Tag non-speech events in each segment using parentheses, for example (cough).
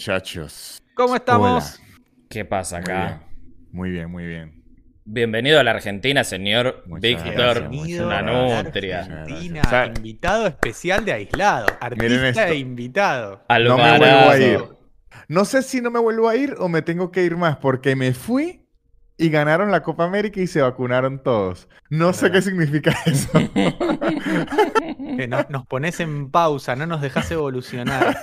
muchachos. ¿Cómo estamos? Hola. ¿Qué pasa Muy acá? bien, muy bien, muy bien. Bienvenido a la Argentina, señor Muchas Víctor. gracias, Bienvenido muchas una a la nutria. Argentina, O sea, invitado especial de aislado. Artista esto. e invitado. No me vuelvo a ir. No sé si no me vuelvo a ir o me tengo que ir más porque me fui y ganaron la Copa América y se vacunaron todos. No sé qué significa (laughs) eso. Que no- nos pones en pausa, no nos dejas evolucionar.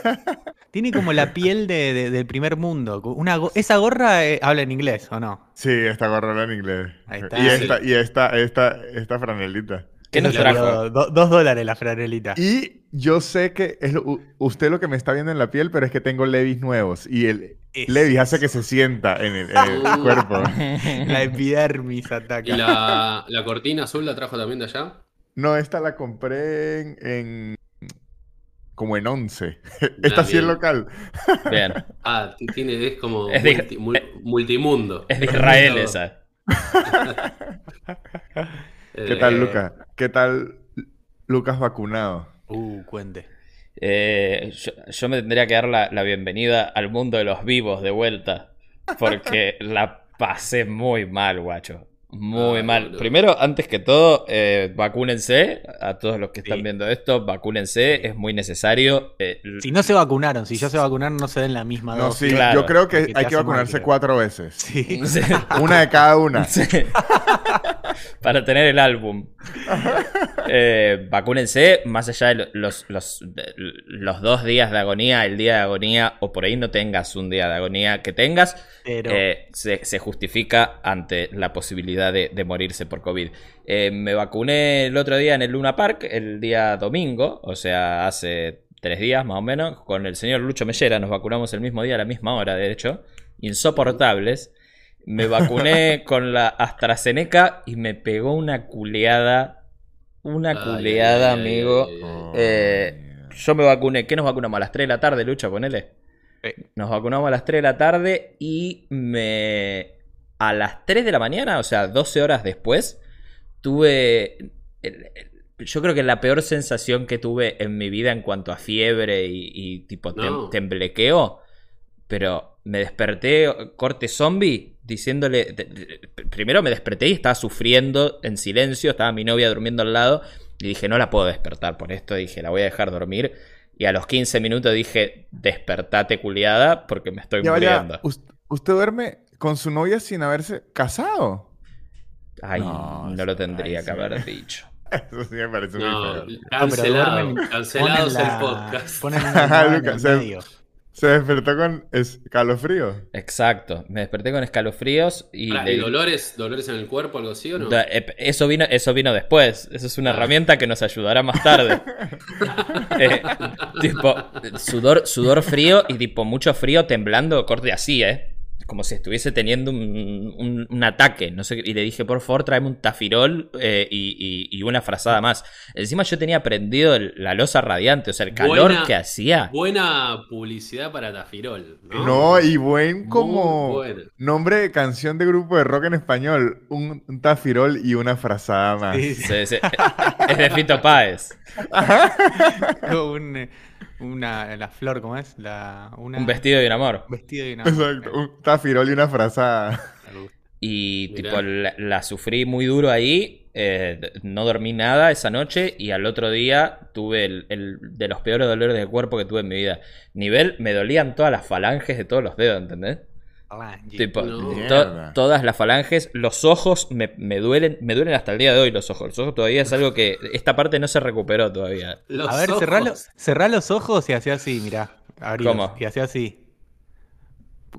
Tiene como la piel de- de- del primer mundo. Una go- ¿Esa gorra eh, habla en inglés o no? Sí, esta gorra en inglés. Ahí está. Y esta, y esta, esta, esta franelita. ¿Qué nos trajo? do- dos dólares la franelita. Y yo sé que es lo- usted lo que me está viendo en la piel, pero es que tengo levis nuevos. Y el Es levis hace que se sienta en el, en el cuerpo. (laughs) La epidermis ataca. ¿Y la, la cortina azul la trajo también de allá? No, esta la compré en, en- como en 11. (laughs) Esta sí es local. Bien. (laughs) Ah, tiene, es como Es de- multi- mul- multimundo. Es de Israel esa. ¿Qué Eh, tal, Lucas? ¿Qué tal, Lucas vacunado? Uh, cuente. Eh, yo, yo me tendría que dar la, la bienvenida al mundo de los vivos de vuelta. Porque (laughs) la pasé muy mal, guacho. Muy Ah, mal. boludo. Primero, antes que todo, eh, vacúnense. A todos los que están Sí. viendo esto, vacúnense. Es muy necesario. Eh, Si no se vacunaron, si ya se vacunaron, no se den la misma No, dosis. sí, claro, yo creo que hay que mal, vacunarse cuatro veces. Sí. sí. (laughs) Una de cada una. Sí. (laughs) Para tener el álbum. Eh, vacúnense, más allá de lo- los, los, los dos días de agonía, el día de agonía, o por ahí no tengas un día de agonía que tengas, Pero eh, se, se justifica ante la posibilidad de, de morirse por COVID. Eh, me vacuné el otro día en el Luna Park, el día domingo, o sea, hace tres días más o menos, con el señor Lucho Mellera, nos vacunamos el mismo día, a la misma hora, de hecho, insoportables. Me vacuné (laughs) con la AstraZeneca y me pegó una culeada, una culeada, ay, ay, amigo. ay, ay. Eh. Yo me vacuné, ¿qué nos vacunamos? A las 3 de la tarde, Lucho, ponele. Eh. Nos vacunamos a las 3 de la tarde y me... A las 3 de la mañana, o sea, 12 horas después, tuve... el- el- Yo creo que la peor sensación que tuve en mi vida en cuanto a fiebre y, y tipo tem- No. temblequeo, pero me desperté corte zombie diciéndole... de- de- primero me desperté y estaba sufriendo en silencio, estaba mi novia durmiendo al lado y dije, no la puedo despertar por esto, dije, la voy a dejar dormir. Y a los 15 minutos dije, despertate culiada porque me estoy Ya muriendo. us- ¿usted duerme con su novia sin haberse casado? Ay, No, no, lo tendría ay, que sí. haber (laughs) dicho. Eso sí me parece No, muy feo. cancelado. Cancelados el podcast. (laughs) El se- medio. Se despertó con escalofrío. Exacto, me desperté con escalofríos y... Le- ¿Y dolores, dolores en el cuerpo, algo así o no? Da- eh, Eso vino, eso vino después. Eso es una Ah. herramienta que nos ayudará más tarde. (laughs) Eh, tipo, sudor, sudor frío y tipo mucho frío temblando, corte así, ¿eh? Como si estuviese teniendo un, un- un ataque. No sé, y le dije, por favor, tráeme un tafirol eh, y, y- y una frazada más. Encima yo tenía prendido el- la losa radiante, o sea, el calor Buena- que hacía. Buena publicidad para Tafirol, ¿no? No, y buen como nombre de canción de grupo de rock en español. Un, un tafirol y una frazada más. Sí, sí. Sí, sí. Es de Fito Páez. (laughs) un, eh, una, la flor, ¿cómo es? La, una, Un vestido de un amor. un vestido. Exacto, un tafirol y una frazada. Y Mirá. tipo, la, la sufrí muy duro ahí. eh, no dormí nada esa noche. Y al otro día tuve el, el- de los peores dolores de cuerpo que tuve en mi vida. Nivel, me dolían todas las falanges de todos los dedos, ¿entendés? Falange. Tipo, No. to- Mierda. todas las falanges, los ojos me, me duelen, me duelen hasta el día de hoy los ojos. Los ojos todavía es algo que esta parte no se recuperó todavía. Los A ver, cerrá, los- cerrá los ojos y hacía así, mirá. abrilos, ¿Cómo? Y hacía así.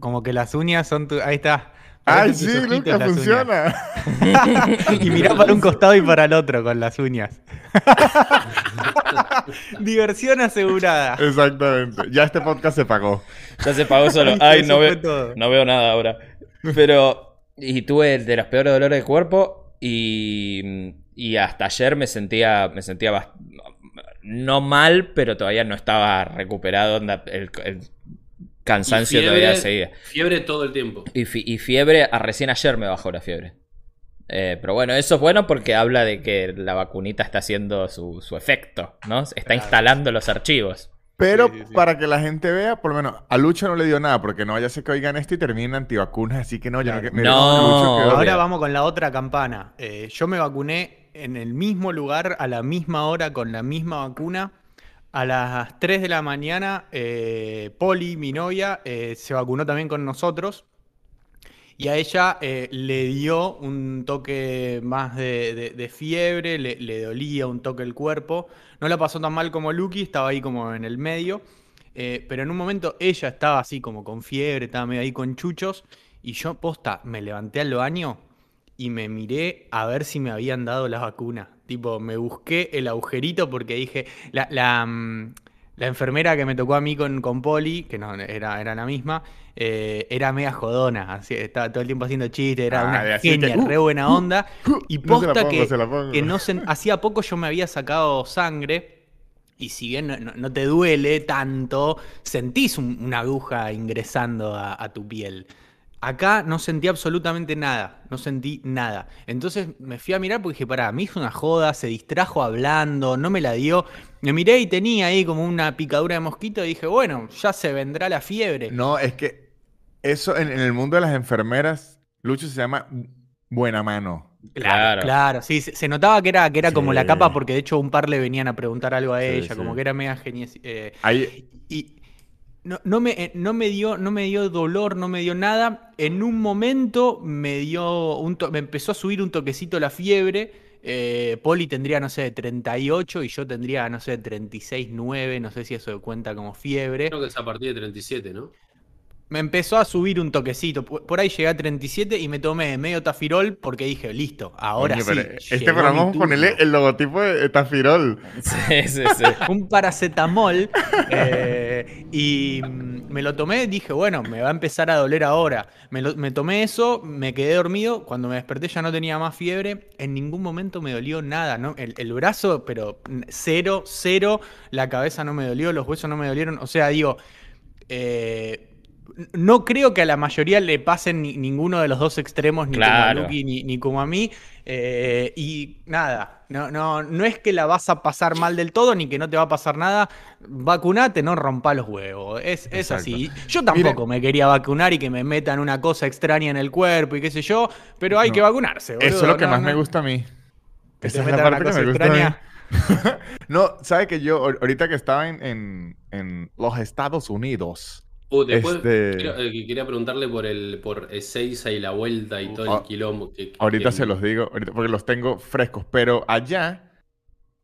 Como que las uñas son tu... Ahí está. ¡Ay, Parecen sí, las funciona! (laughs) y mirá para un costado y para el otro con las uñas. (laughs) Diversión asegurada. Exactamente. Ya este podcast se pagó. Ya se pagó solo. (laughs) Ay, no veo, no veo nada ahora. Pero. Y tuve el de los peores dolores de cuerpo. Y. Y hasta ayer me sentía. Me sentía no mal, pero todavía no estaba recuperado. el cansancio Y fiebre- todavía seguía. Fiebre todo el tiempo. Y, fi- y fiebre, a recién ayer me bajó la fiebre. Eh, pero bueno, eso es bueno porque habla de que la vacunita está haciendo su, su efecto, ¿no? Está Claro. instalando los archivos. Pero Sí, sí, sí. para que la gente vea, por lo menos a Lucho no le dio nada, porque no vaya a ser que oigan esto y terminen antivacunas, así que no, yo no, me- No. Lucho. Ahora vamos con la otra campana. Eh, yo me vacuné en el mismo lugar, a la misma hora, con la misma vacuna. A las 3 de la mañana, eh, Poli, mi novia, eh, se vacunó también con nosotros. Y a ella eh, le dio un toque más de, fiebre, le, le dolía un toque el cuerpo. No la pasó tan mal como Lucky, estaba ahí como en el medio. Eh, pero en un momento ella estaba así como con fiebre, estaba medio ahí con chuchos. Y yo, posta, me levanté al baño y me miré a ver si me habían dado la vacuna. Tipo, me busqué el agujerito porque dije, la, la, mm, la enfermera que me tocó a mí con, con Poli, que no era, era la misma, eh, era mega jodona. Así, estaba todo el tiempo haciendo chistes, era Ah, una y genia, uh, re buena onda. Y No se la posta pongo, que, que no se- hacía poco yo me había sacado sangre. Y si bien no, no- no te duele tanto, sentís un- una aguja ingresando a, a tu piel. Acá no sentí absolutamente nada, no sentí nada. Entonces me fui a mirar porque dije, pará, me hizo una joda, se distrajo hablando, no me la dio. Me miré y tenía ahí como una picadura de mosquito y dije, bueno, ya se vendrá la fiebre. No, es que eso en, en el mundo de las enfermeras, Lucho se llama buena mano. Claro. Claro, sí, se, se notaba que era, que era como la capa porque de hecho un par le venían a preguntar algo a Sí, ella, sí. como que era mega genial. eh, Ahí, Y no, no me, eh, no, me dio, no me dio dolor, no me dio nada. En un momento me dio un to- me empezó a subir un toquecito la fiebre. Eh, Poli tendría, no sé, 38 y yo tendría, no sé, 36, 9. No sé si eso cuenta como fiebre. Creo que es a partir de 37, ¿no? Me empezó a subir un toquecito. Por ahí llegué a 37 y me tomé medio tafirol porque dije, listo, ahora sí. este programa mi vamos a ponerle turno". el logotipo de Tafirol. (laughs) Sí, sí, sí. (laughs) un paracetamol eh, y mm, me lo tomé, dije, bueno, me va a empezar a doler ahora. Me, lo- me tomé eso, me quedé dormido, cuando me desperté ya no tenía más fiebre, en ningún momento me dolió nada, ¿no? El, el brazo, pero mm, cero, cero, la cabeza no me dolió, los huesos no me dolieron, o sea, digo... eh, no creo que a la mayoría le pasen ni- ninguno de los dos extremos, ni como a Lucky ni, ni como a mí. eh, y nada, no, no, no es que la vas a pasar mal del todo, ni que no te va a pasar nada. Vacunate, no rompa los huevos. Es, es así. Yo tampoco me quería vacunar y que me metan una cosa extraña en el cuerpo y qué sé yo, pero hay No. que vacunarse. Eso es lo que no, más no. me gusta a mí. Que te Esa es la una parte que me gusta a mí. extraña. (laughs) No, ¿sabe que yo ahor- ahorita que estaba en, en- en los Estados Unidos, Uh, después Este- quiero- eh, que quería preguntarle por el por Ezeiza y la vuelta y todo Ah, el quilombo. que- que- ahorita que- se los digo, ahorita- porque los tengo frescos, pero allá,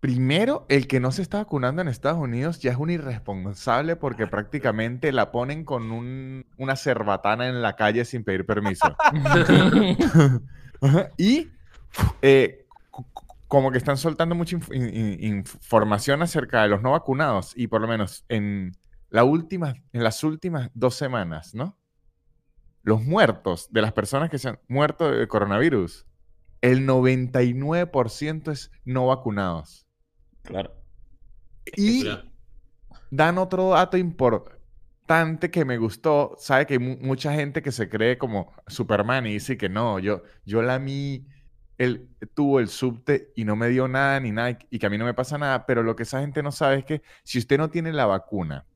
primero, el que no se está vacunando en Estados Unidos ya es un irresponsable porque prácticamente la ponen con un- una cerbatana en la calle sin pedir permiso. (laughs) (laughs) Y eh, como que están soltando mucha inf- in- in- información acerca de los no vacunados y por lo menos en, la última, en las últimas dos semanas, ¿no? Los muertos de las personas que se han muerto de coronavirus, el 99% es no vacunados. Claro. Y dan otro dato importante que me gustó. Sabe que hay mu- mucha gente que se cree como Superman y dice que no, yo, yo la mí, él tuvo el subte y no me dio nada ni nada y- y que a mí no me pasa nada. Pero lo que esa gente no sabe es que si usted no tiene la vacuna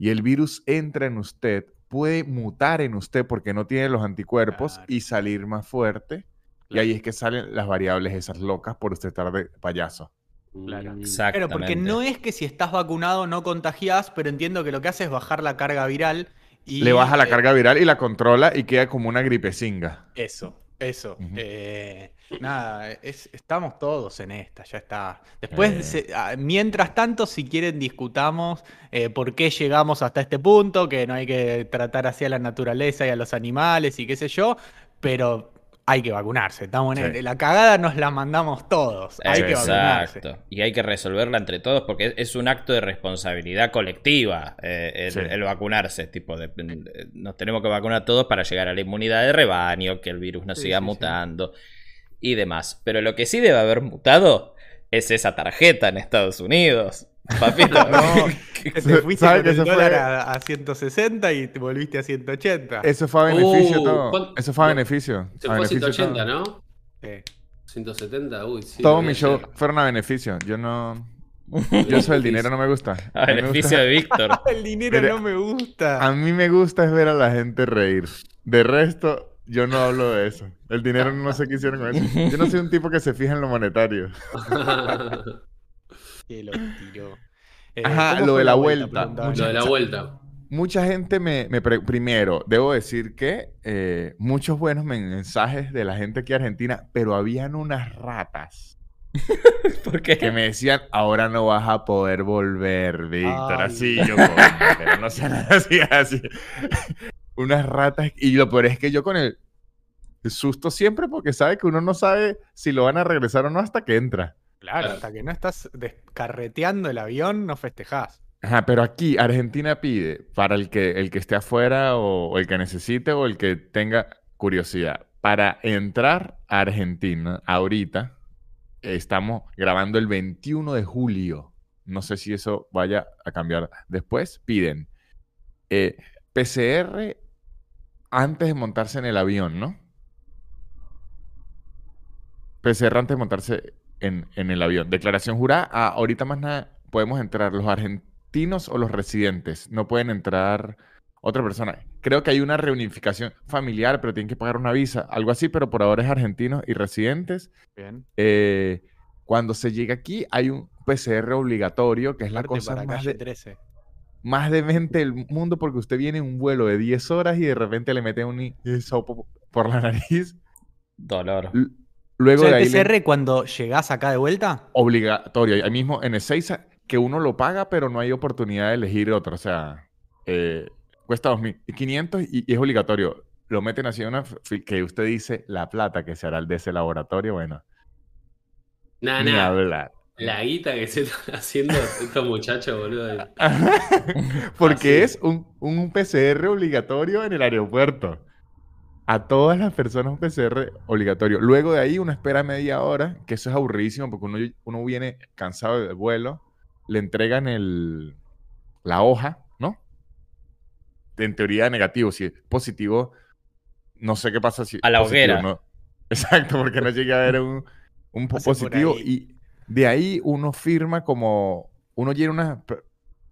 y el virus entra en usted, puede mutar en usted porque no tiene los anticuerpos Claro. y salir más fuerte. Y ahí es que salen las variables esas locas por usted estar de payaso. Claro. Mm. Claro, porque no es que si estás vacunado no contagiás, pero entiendo que lo que hace es bajar la carga viral y... Le baja la eh, carga viral y la controla y queda como una gripecinga. Eso, eso. Eh, nada, es- estamos todos en esta, ya está. Después, Eh. se- ah, mientras tanto, si quieren, discutamos eh, por qué llegamos hasta este punto, que no hay que tratar así a la naturaleza y a los animales y qué sé yo, pero hay que vacunarse. Estamos en Sí. la cagada nos la mandamos todos. Hay que vacunarse. Y hay que resolverla entre todos porque es- un acto de responsabilidad colectiva eh, el, Sí. el vacunarse. Tipo, de- nos tenemos que vacunar todos para llegar a la inmunidad de rebaño, que el virus no Sí, siga mutando y demás. Pero lo que sí debe haber mutado es esa tarjeta en Estados Unidos. Papito. No, te (laughs) fuiste ¿Sabe con que el fue? a, a 160 y te volviste a 180. Eso fue a beneficio Uh, todo. ¿cuán- Eso fue a beneficio. Se a fue a beneficio 180, todo. ¿no? Sí. 170, uy, sí. Todos mis shows fueron a beneficio. Yo no. (laughs) Yo eso del dinero no me gusta. A beneficio gusta- de Víctor. (laughs) El dinero Pero- no me gusta. A mí me gusta es ver a la gente reír. De resto, yo no hablo de eso. El dinero no sé qué hicieron con eso. Yo no soy un tipo que se fija en lo monetario. Que lo tiró. Eh, Ajá, ¿cómo lo de la vuelta. Lo de la vuelta. Mucha gente me, me pre- primero, debo decir que eh, muchos buenos mensajes de la gente aquí Argentina, pero habían unas ratas (laughs) ¿Por qué? que me decían, ahora no vas a poder volver, Víctor, así, yo, "Coño, pero no sean (laughs) así, así. (laughs) unas ratas, y lo peor es que yo con el susto siempre, porque sabe que uno no sabe si lo van a regresar o no hasta que entra. Claro, Claro. hasta que no estás descarreteando el avión, no festejás. Ajá, pero aquí Argentina pide para el que, el que esté afuera o, o el que necesite o el que tenga curiosidad. Para entrar a Argentina, ahorita, estamos grabando el 21 de julio. No sé si eso vaya a cambiar después. Piden eh, PCR antes de montarse en el avión, ¿no? PCR antes de montarse en, en el avión. Declaración jurada. Ah, ahorita más nada podemos entrar los argentinos o los residentes. No pueden entrar otra persona. Creo que hay una reunificación familiar, pero tienen que pagar una visa. Algo así, pero por ahora es argentinos y residentes. Bien. Eh, cuando se llega aquí hay un PCR obligatorio, que es la cosa para más, de, 13. más demente del mundo, porque usted viene en un vuelo de 10 horas y de repente le mete un hisopo por la nariz. Dolor. L- O Luego sea, de el ahí le- PCR cuando llegás acá de vuelta, obligatorio. Ahí mismo en Ezeiza, que uno lo paga, pero no hay oportunidad de elegir otro. O sea, eh, cuesta 2.500 y, y es obligatorio. Lo meten así en una que usted dice la plata que se hará el de ese laboratorio. Bueno, nah. hablar. La guita que se están (laughs) haciendo estos muchachos, boludo. (laughs) Porque Así. es un, un PCR obligatorio en el aeropuerto. A todas las personas un PCR obligatorio. Luego de ahí uno espera media hora, que eso es aburridísimo porque uno, uno viene cansado del vuelo, le entregan el, la hoja, ¿no? En teoría negativo, si es positivo, no sé qué pasa si A la positivo, hoguera. no. Exacto, porque no llegue a ver un, un positivo y de ahí uno firma como, uno llena unas pl-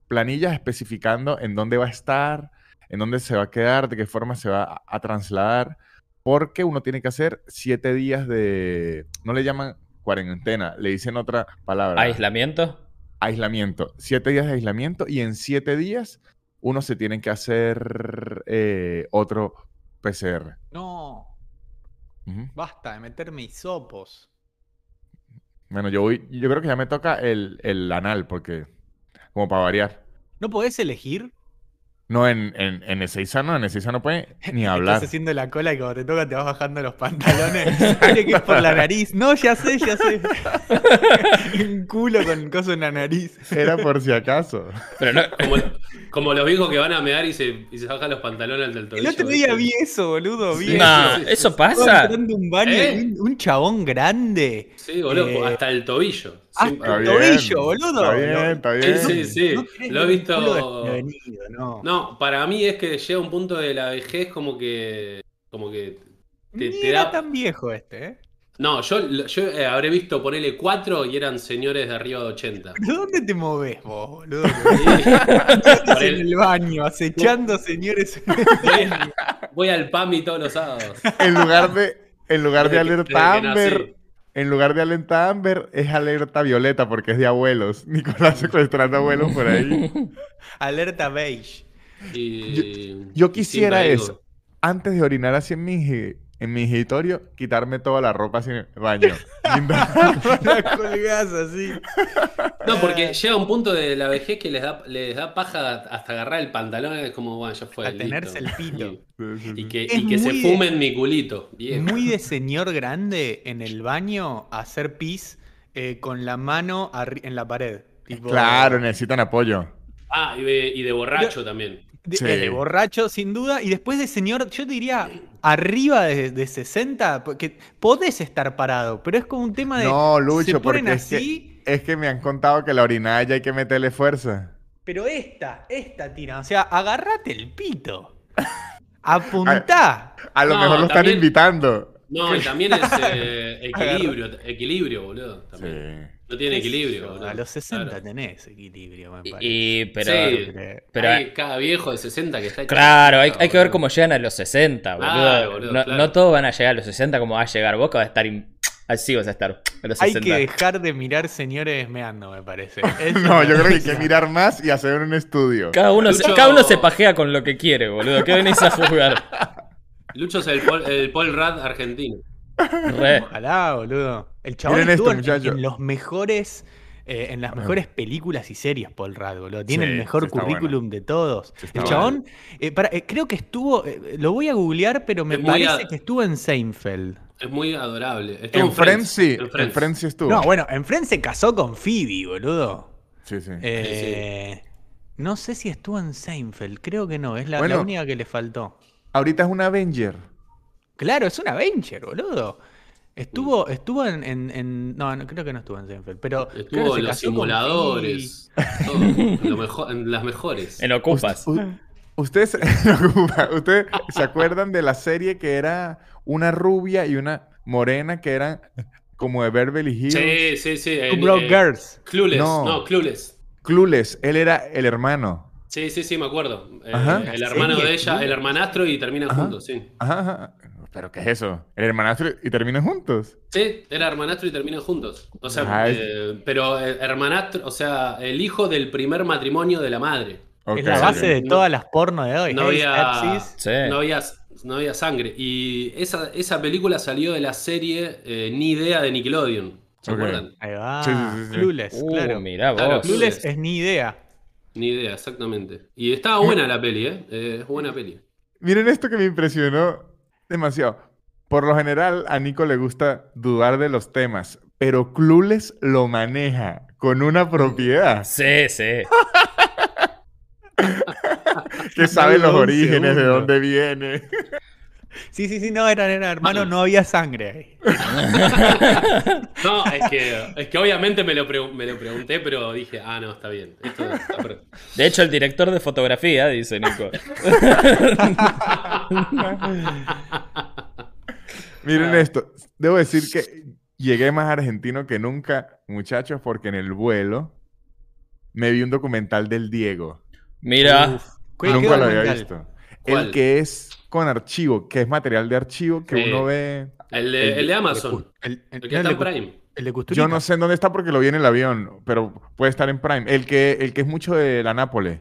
planillas especificando en dónde va a estar, en dónde se va a quedar, de qué forma se va a, a trasladar, porque uno tiene que hacer siete días de, no le llaman cuarentena, le dicen otra palabra, ¿Aislamiento? aislamiento, siete días de aislamiento y en siete días uno se tiene que hacer eh, otro PCR. no, basta de meterme hisopos. Bueno, yo voy, yo creo que ya me toca el, el anal, porque, como para variar. ¿No podés elegir? No, en, en, en Ezeiza no, en Ezeiza no puede (laughs) ni hablar. Estás haciendo la cola y cuando te toca te vas bajando los pantalones. (laughs) Tiene que ir por la nariz. No, ya sé, ya sé. (laughs) Un culo con coso en la nariz. Era por si acaso. Pero no, Como, como los viejos que van a mear y se, y se bajan los pantalones del El tobillo. otro día vi eso, boludo. Vi Sí, eso. no, eso. Estaba pasa. un baño ¿Eh? un, un chabón grande. Sí, boludo, Eh, hasta el tobillo. Hasta el Está tobillo, bien, boludo. Está bien, está Sí, bien. sí, sí. No querés Lo he visto. no. No, para mí es que llega un punto de la vejez como que. Como que. te- Ni te era da- tan viejo este, ¿eh? No, yo, yo eh, habré visto ponerle cuatro y eran señores de arriba de 80. ¿Pero dónde te moves vos, boludo? Sí. (laughs) En el- baño, acechando señores. Voy, voy al PAMI todos los sábados. En lugar de, en lugar de que- en lugar de alerta Amber, es alerta Violeta porque es de abuelos. (laughs) Nicolás secuestrando abuelos por ahí. (laughs) Alerta beige. Y, Yo quisiera eso. Antes de orinar así en mi, en mi escritorio, quitarme toda la ropa el baño. (laughs) La colgás así. No, porque llega un punto de la vejez que les da, les da paja hasta agarrar el pantalón. Es como, bueno, ya fue. A listo. tenerse el pito. Y, y que, y que se de- fumen mi culito. Viejo. Muy de (laughs) señor grande en el baño hacer pis eh, con la mano en la pared. Tipo, Claro, necesitan apoyo. Ah, y de, y de borracho también. De, Sí. eh, de borracho, sin duda. Y después de señor, yo diría arriba de, de 60, porque podés estar parado, pero es como un tema de. No, se Lucho, ponen porque es que, así, es que me han contado que la orinada ya hay que meterle fuerza. pero esta, esta tira. O sea, agarrate el pito. (laughs) Apuntá. A lo No, mejor lo están invitando. No, y también es (laughs) eh, equilibrio, equilibrio, boludo. También. Sí. No tiene equilibrio, boludo. A los 60 Claro. tenés equilibrio, me Y, parece. y- pero, Sí. pero Hay cada viejo de 60 que está hecho claro, hay, hay que ver cómo llegan a los 60, boludo. Claro, boludo, no, claro. no todos van a llegar a los 60 como va a llegar vos, que vas a estar in- (tsk) así vas a estar a los Hay 60. que dejar de mirar señores meando, me parece. (laughs) Eso No, yo creo que hay que mirar más y hacer un estudio. Cada uno, se, cada uno se pajea con lo que quiere, boludo. ¿Qué venís a jugar? (laughs) Lucho es el Paul, el Paul Rudd argentino. Re. Ojalá, boludo. El chabón Miren estuvo esto, en- los mejores. eh, en las mejores películas y series, Paul Rudd, boludo. Tiene Sí, el mejor currículum de todos. El chabón, eh, para- eh, creo que estuvo. eh, lo voy a googlear, pero me Es parece que estuvo en Seinfeld. Es muy adorable. Estuvo En Friends sí, en en Friends. Friends sí estuvo. No, bueno, en Friends se casó con Phoebe, boludo. Sí, sí. Eh, No sé si estuvo en Seinfeld, creo que no, es la, la única que le faltó. Ahorita es un Avenger. Claro, es un Avenger, boludo. Estuvo, estuvo en, en- en- No, no, creo que no estuvo en Seinfeld, pero. Estuvo en los simuladores. todo, en, lo mejor- en las mejores. En Ocupas. U- Ustedes, (laughs) ¿Ustedes se acuerdan de la serie que era una rubia y una morena que eran como de Beverly Hills? Sí, sí, sí. Two Broke eh, Girls. Clueless. No. No. Clueless. Clueless, él era el hermano. Sí, sí, sí, me acuerdo. Eh, el ¿La hermano serie de ella, el hermanastro y terminan Ajá. juntos, sí. Ajá, ajá. ¿Pero qué es eso? ¿El hermanastro y terminan juntos? Sí, era hermanastro y terminan juntos. O sea, eh, pero eh, hermanastro, o sea, el hijo del primer matrimonio de la madre. Ok, es la base de todas las porno de hoy. No Hey, había. Sí. no había, no había sangre. Y esa, esa película salió de la serie eh, Ni Idea de Nickelodeon. ¿Se acuerdan? Ahí va. Sí, sí, sí, sí. Clueless, Uh, claro. mirá Claro, vos. Clueless es ni idea. Ni idea, exactamente. Y estaba buena la peli, ¿eh? Eh, Es buena peli. Miren esto que me impresionó demasiado. Por lo general, a Nico le gusta dudar de los temas, pero Clueless lo maneja con una propiedad Sí, sí. (laughs) que sabe No los orígenes, de dónde viene. Sí, sí, sí, no, eran, eran hermanos, no había sangre ahí. No, es que, es que obviamente me lo, me lo pregunté, pero dije, ah, no, está bien. Esto está per- De hecho, el director de fotografía, dice Nico. (laughs) Miren esto. Debo decir que llegué más argentino que nunca, muchachos, porque en el vuelo me vi un documental del Diego. Mira, Uf, ¿qué- Nunca lo había visto. ¿Cuál? El que es con archivo, que es material de archivo que Sí. uno ve. El de, el de Amazon. El, el- El no, que el está en Prime. el de. Yo no sé en dónde está porque lo vi en el avión, pero puede estar en Prime. El que, el que es mucho de la Nápoles.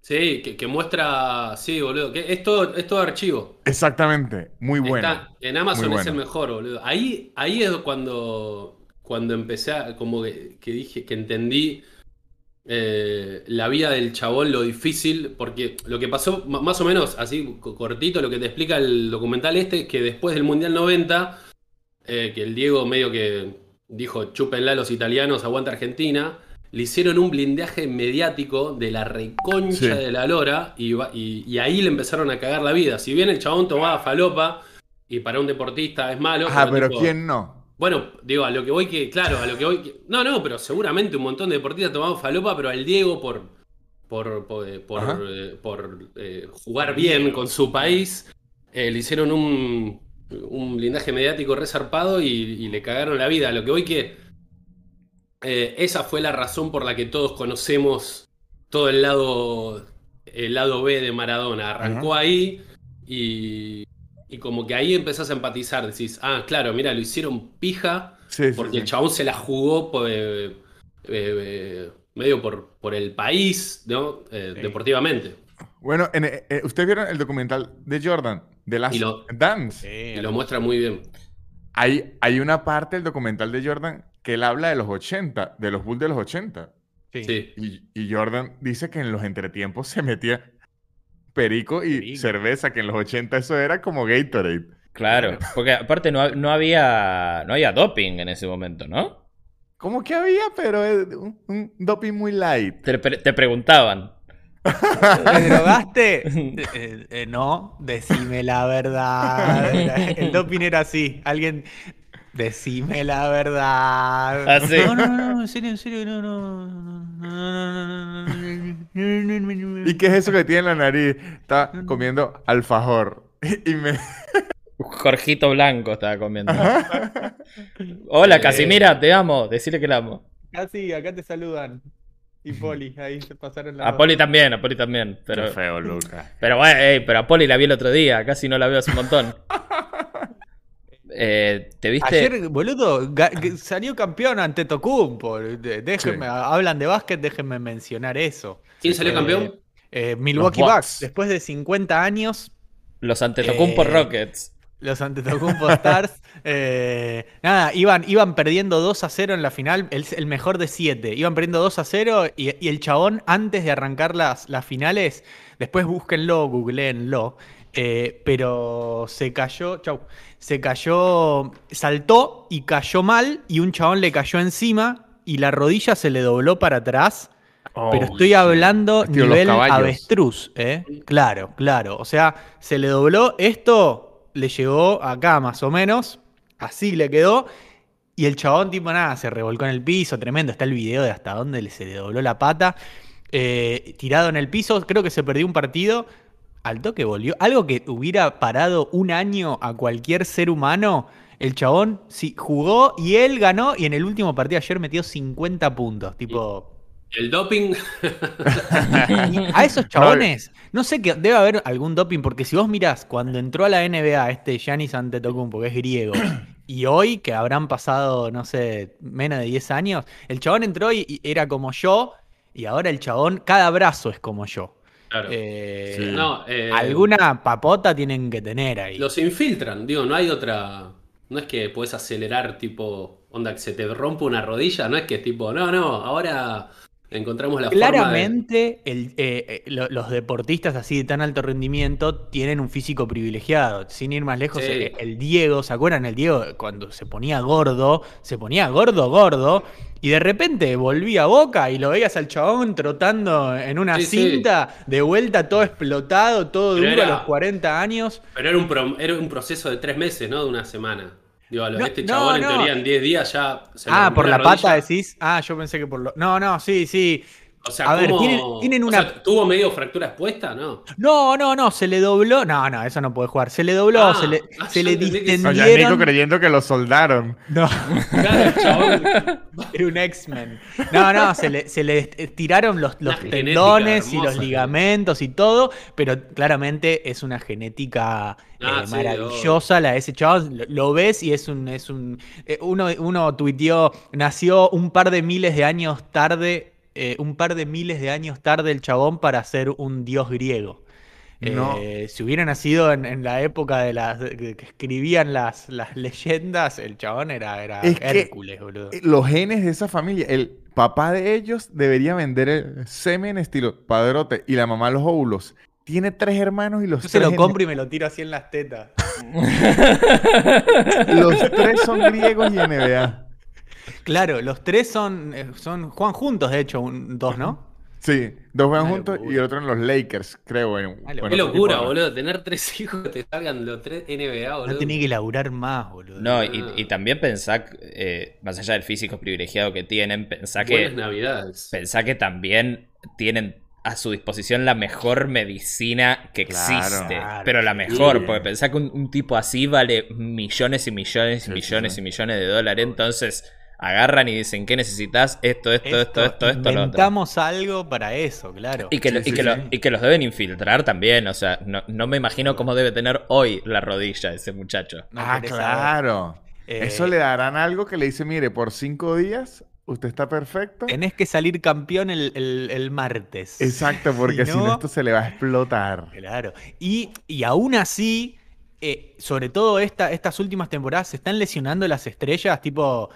Sí, que, que muestra. Sí, boludo. Que es, todo, es todo archivo. Exactamente. Muy bueno. Está- en Amazon es el mejor, boludo. Ahí, ahí es cuando, cuando empecé a. Como que, que dije, que entendí eh, la vida del chabón, lo difícil. Porque lo que pasó, más o menos, así co- cortito, lo que te explica el documental este, es que después del Mundial 90, eh, que el Diego medio que dijo, chúpenla los italianos, aguanta Argentina. Le hicieron un blindaje mediático de la reconcha Sí. de la lora y, va- y- y ahí le empezaron a cagar la vida. Si bien el chabón tomaba falopa y para un deportista es malo. Ah, pero tipo- ¿quién no? Bueno, digo, a lo que voy que, claro, a lo que voy que- No, no, pero seguramente un montón de deportistas tomaban falopa, pero al Diego por, por, por, eh, por, eh, por, eh, jugar bien con su país, eh, le hicieron un, un blindaje mediático resarpado y, y le cagaron la vida. A lo que voy que esa fue la razón por la que todos conocemos todo el lado, el lado B de Maradona. Arrancó ahí y, y como que ahí empezás a empatizar. Decís, ah, claro, mira, lo hicieron pija Sí, porque sí. el chabón se la jugó por, eh, eh, eh, medio por, por el país, ¿no? Eh, Sí. Deportivamente. Bueno, en- ¿ustedes vieron el documental de Jordan? De las Y lo- Dance. Sí, Y lo muestra muy bien. Hay, hay una parte del documental de Jordan que él habla de los 80, de los Bulls de los 80. sí. Sí. Y, y Jordan dice que en los entretiempos se metía perico y Perico. cerveza, que en los 80 eso era como Gatorade. claro. Porque aparte no, no había no había doping en ese momento, ¿no? Como que había, pero es un, un doping muy light. Te, pre- te preguntaban. ¿Te drogaste? (laughs) Eh, eh, no, decime la verdad. (laughs) El doping era así. Alguien, decime la verdad. Ah, sí. No, no, no, en serio, en serio, no, no. no, no, no, no, no, no, no. ¿Y qué es eso que tiene en la nariz? Está comiendo alfajor. Y me... Jorgito Blanco estaba comiendo. Hola, Eh. Casimira, te amo. Decirle que la amo. Casi, acá te saludan. Y Poli, ahí se pasaron la. A Poli también, a Poli también. Qué Pero, feo, Lucas. pero bueno, ey, pero a Poli la vi el otro día. Casi no la veo hace un montón. Eh, ¿Te viste? Ayer, boludo, salió campeón ante Tocumpo. Déjenme, Sí. hablan de básquet, déjenme mencionar eso. ¿Quién salió Eh, campeón? Eh, Milwaukee Bucks. Bucks. Después de 50 años, Los Antetokounmpo Eh, Rockets. los Antetokounmpo Stars, (laughs) eh, nada, iban, iban perdiendo 2 a 0 en la final, el, el mejor de 7. Iban perdiendo 2 a 0 y, y el chabón, antes de arrancar las, las finales, después búsquenlo, googleenlo, eh, pero se cayó, chau, se cayó, saltó y cayó mal y un chabón le cayó encima y la rodilla se le dobló para atrás. Pero estoy hablando nivel avestruz, ¿eh? Claro, claro. O sea, se le dobló. Esto le llegó acá más o menos. Así le quedó. Y el chabón, tipo, nada, se revolcó en el piso. Tremendo. Está el video de hasta dónde le- se le dobló la pata. Eh, tirado en el piso. Creo que se perdió un partido. Al toque volvió. Algo que hubiera parado un año a cualquier ser humano. El chabón sí, jugó y él ganó. Y en el último partido ayer metió 50 puntos. Tipo. El doping. (laughs) A esos chabones, no sé que debe haber algún doping, porque si vos mirás cuando entró a la NBA este Giannis Antetokounmpo, que es griego, (coughs) y hoy que habrán pasado, no sé, menos de 10 años, el chabón entró y, y era como yo, y ahora el chabón, cada brazo es como yo. Claro. Eh, Sí. No, eh, Alguna papota tienen que tener ahí. Los infiltran, digo, no hay otra. No es que puedes acelerar, tipo, onda, que se te rompe una rodilla, no es que tipo, no, no, ahora encontramos la forma de. Claramente el- eh, eh, lo- los deportistas así de tan alto rendimiento tienen un físico privilegiado. Sin ir más lejos, Sí. eh, el Diego, ¿se acuerdan? El Diego cuando se ponía gordo, se ponía gordo, gordo, y de repente volvía a boca y lo veías al chabón trotando en una Sí, sí. cinta, de vuelta todo explotado, todo Pero duro a los 40 años. Pero era un, pro- era un proceso de tres meses, ¿no? De una semana. Digo, a lo- No, este no, chabón no. en teoría en 10 días ya se Ah, por la pata decís. Ah, yo pensé que por lo. No, no, sí, sí. O sea, A ver, ¿cómo- tienen- o una- sea, ¿Tuvo medio fractura expuesta? No. No, no, no, se le dobló. No, no, eso no puede jugar. Se le dobló, Ah, se le, ah, se le que distendieron. Nico creyendo que lo soldaron. No, Claro, chabón. (laughs) era un X-Men. No, no, se le, se le tiraron los, los tendones y los ligamentos y todo, pero claramente es una genética eh, Ah, sí, maravillosa la de ese chaval. Lo, lo ves y es un. Es un eh, uno, uno tuiteó, nació un par de miles de años tarde. Eh, un par de miles de años tarde el chabón para ser un dios griego. No. Eh, si hubiera nacido en, en la época de las que escribían las, las leyendas, el chabón era, era Es que- Hércules, boludo. Eh, Los genes de esa familia, el papá de ellos debería vender el semen estilo padrote y la mamá los óvulos. Tiene tres hermanos y los Yo se tres lo en- compro y me lo tiro así en las tetas. (laughs) Los tres son griegos y NBA. Claro, los tres son, eh, son juegan juntos, de hecho, un- dos, ¿no? Sí, dos juegan Una juntos y el otro en los Lakers, creo. en- Una Qué locura, boludo. Tener tres (laughs) hijos que te salgan los tres NBA, boludo. No tenía que laburar más, boludo. No, y, y también pensá, eh, más allá del físico privilegiado que tienen, pensá Buenas que, navidades. pensá que también tienen a su disposición la mejor medicina que Claro. existe. Claro, pero la sí. mejor, porque pensá que un, un tipo así vale millones y millones y millones sí. y millones de dólares. Entonces agarran y dicen, ¿qué necesitas? Esto, esto, esto, esto, esto. Inventamos algo para eso, claro. Y que, lo- Sí, y, sí, que lo- sí. y que los deben infiltrar también. O sea, no, no me imagino cómo debe tener hoy la rodilla ese muchacho. No ah, claro. Eh, Eso le darán algo que le dice, mire, por cinco días usted está perfecto. Tenés que salir campeón el, el- el martes. Exacto, (laughs) porque Si no- esto se le va a explotar. Claro. Y, y aún así, eh, sobre todo esta, estas últimas temporadas, se están lesionando las estrellas, tipo,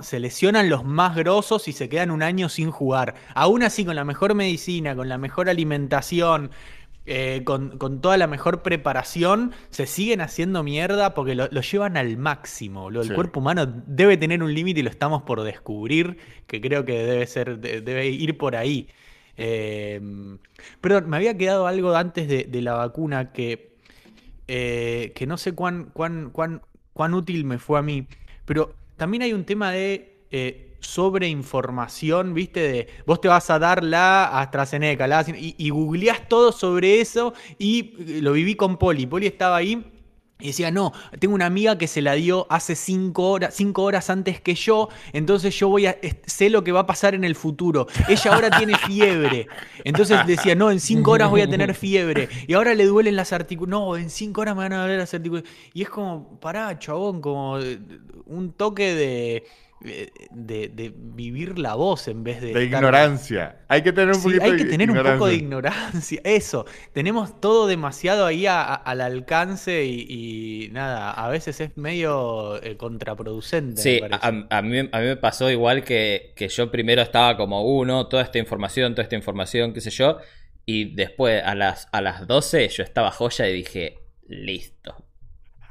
se lesionan los más grosos y se quedan un año sin jugar. Aún así, con la mejor medicina, con la mejor alimentación, eh, con, con toda la mejor preparación, se siguen haciendo mierda porque lo, lo llevan al máximo. boludo. El Sí. cuerpo humano debe tener un límite y lo estamos por descubrir, que creo que debe ser, de- debe ir por ahí. Eh, perdón, me había quedado algo antes de, de la vacuna que, eh, que no sé cuán, cuán, cuán, cuán útil me fue a mí, pero también hay un tema de eh, sobreinformación, ¿viste? De vos te vas a dar la AstraZeneca, la, y, y googleás todo sobre eso y eh, lo viví con Poli. Poli estaba ahí Y decía, no, tengo una amiga que se la dio hace cinco horas, cinco horas antes que yo, entonces yo voy a, sé lo que va a pasar en el futuro. Ella ahora tiene (laughs) fiebre. Entonces decía, no, en cinco horas voy a tener (laughs) fiebre. Y ahora le duelen las articulaciones. No, en cinco horas me van a doler las articulaciones. Y es como, pará, chabón, como eh, un toque de, de, de vivir la voz en vez de... De estar- ignorancia. Hay que tener un Sí, poquito hay de que tener un poco de ignorancia. (laughs) Eso, tenemos todo demasiado ahí a- a- al alcance y, y nada, a veces es medio eh, contraproducente. Sí, me a, mí, a mí me pasó igual que, que yo primero estaba como uno, toda esta información, toda esta información, qué sé yo, y después a las, a las 12 yo estaba joya y dije, listo,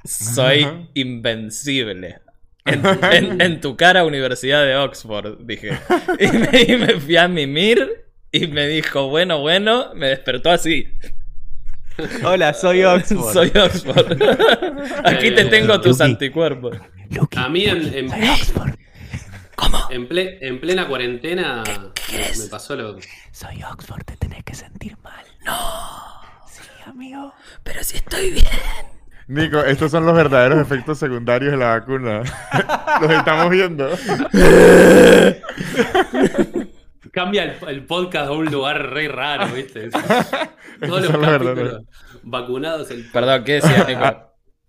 soy Ajá. invencible. En, en- en tu cara, Universidad de Oxford, dije. (laughs) Y me, y me fui a mimir y me dijo, bueno, bueno, me despertó así. Hola, soy Oxford. Soy Oxford. Aquí te tengo tus Luqui. anticuerpos. Luqui, A mí en, en, Oxford. en ple- en plena cuarentena me, me pasó lo. Soy Oxford, te tenés que sentir mal. No. Sí, amigo. Pero si estoy bien. Nico, estos son los verdaderos efectos secundarios de la vacuna. (laughs) los estamos viendo. Cambia el, el podcast a un lugar re raro, ¿viste? (laughs) Todos los capítulos vacunados. El... Perdón, ¿qué decías, Nico?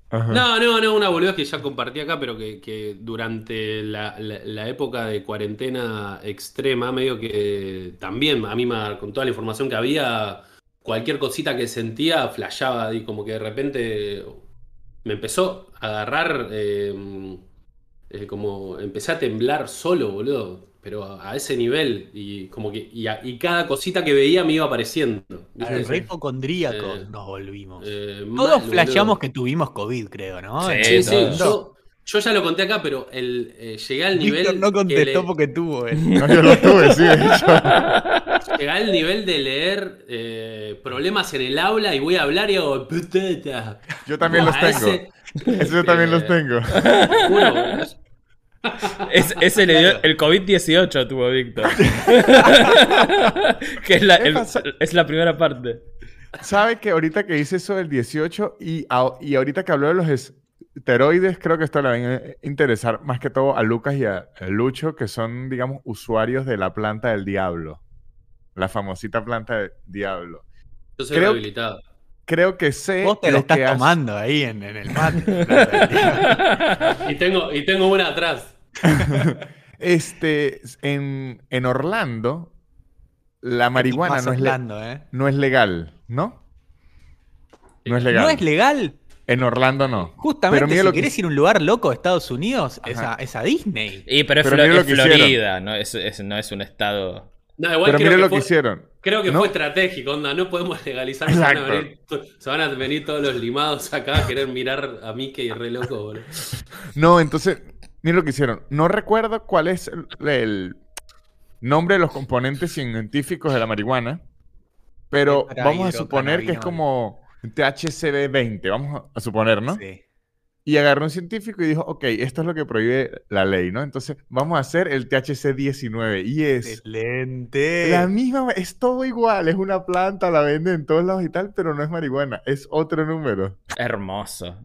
Ajá. No, no, no, una boludez que ya compartí acá, pero que, que durante la, la- la época de cuarentena extrema, medio que también a mí me- con toda la información que había, cualquier cosita que sentía, flashaba y como que de repente me empezó a agarrar, eh, eh, como empecé a temblar solo, boludo, pero a, a ese nivel y como que y, a- y cada cosita que veía me iba apareciendo. Al re hipocondríacos Eh, nos volvimos. Eh, Todos mal, flasheamos boludo. que tuvimos COVID, creo, ¿no? Sí, Sí, yo, yo ya lo conté acá, pero el, eh, llegué al nivel. No que contestó le- porque tuvo él. No, yo lo tuve, sí, de (laughs) Llegué al nivel de leer eh, problemas en el aula y voy a hablar y hago. "Puteta". Yo también los tengo. ese- Eso yo también los Eh, tengo. juro. Es- ese le dio el COVID-18 tuvo Víctor. (laughs) que es la, es la primera parte. ¿Sabe que ahorita que dice eso del 18 y, a- y ahorita que habló de los esteroides, creo que esto le va a interesar más que todo a Lucas y a Lucho, que son, digamos, usuarios de la planta del diablo. La famosita planta del diablo. Yo soy Creo- rehabilitado. Creo que sé Vos te lo lo estás que tomando ahí en, en el mate. (laughs) Y tengo, y tengo una atrás. (laughs) Este, en, en Orlando, la marihuana no es, le- Soplando, ¿eh? no es legal, ¿no? No es legal. ¿No es legal? En Orlando no. Justamente, Pero mira si lo que querés ir a un lugar loco de Estados Unidos, es a, es a Disney. Y pero es, Pero es. Florida, no es, es- no es un estado. No, igual Pero creo mire que lo fue, que hicieron. Creo que ¿no? fue estratégico, onda. No podemos legalizar. Se van, a venir, to- se van a venir todos los limados acá a querer mirar a mí que re loco, boludo. No, entonces, miren lo que hicieron. No recuerdo cuál es el, el nombre de los componentes científicos de la marihuana, pero vamos a suponer que es como THCB20, vamos a suponer, ¿no? Sí. Y agarró un científico y dijo, ok, esto es lo que prohíbe la ley, ¿no? Entonces, vamos a hacer el THC19 y es Excelente. la misma, es todo igual, es una planta, la venden en todos lados y tal, pero no es marihuana, es otro número. Hermoso.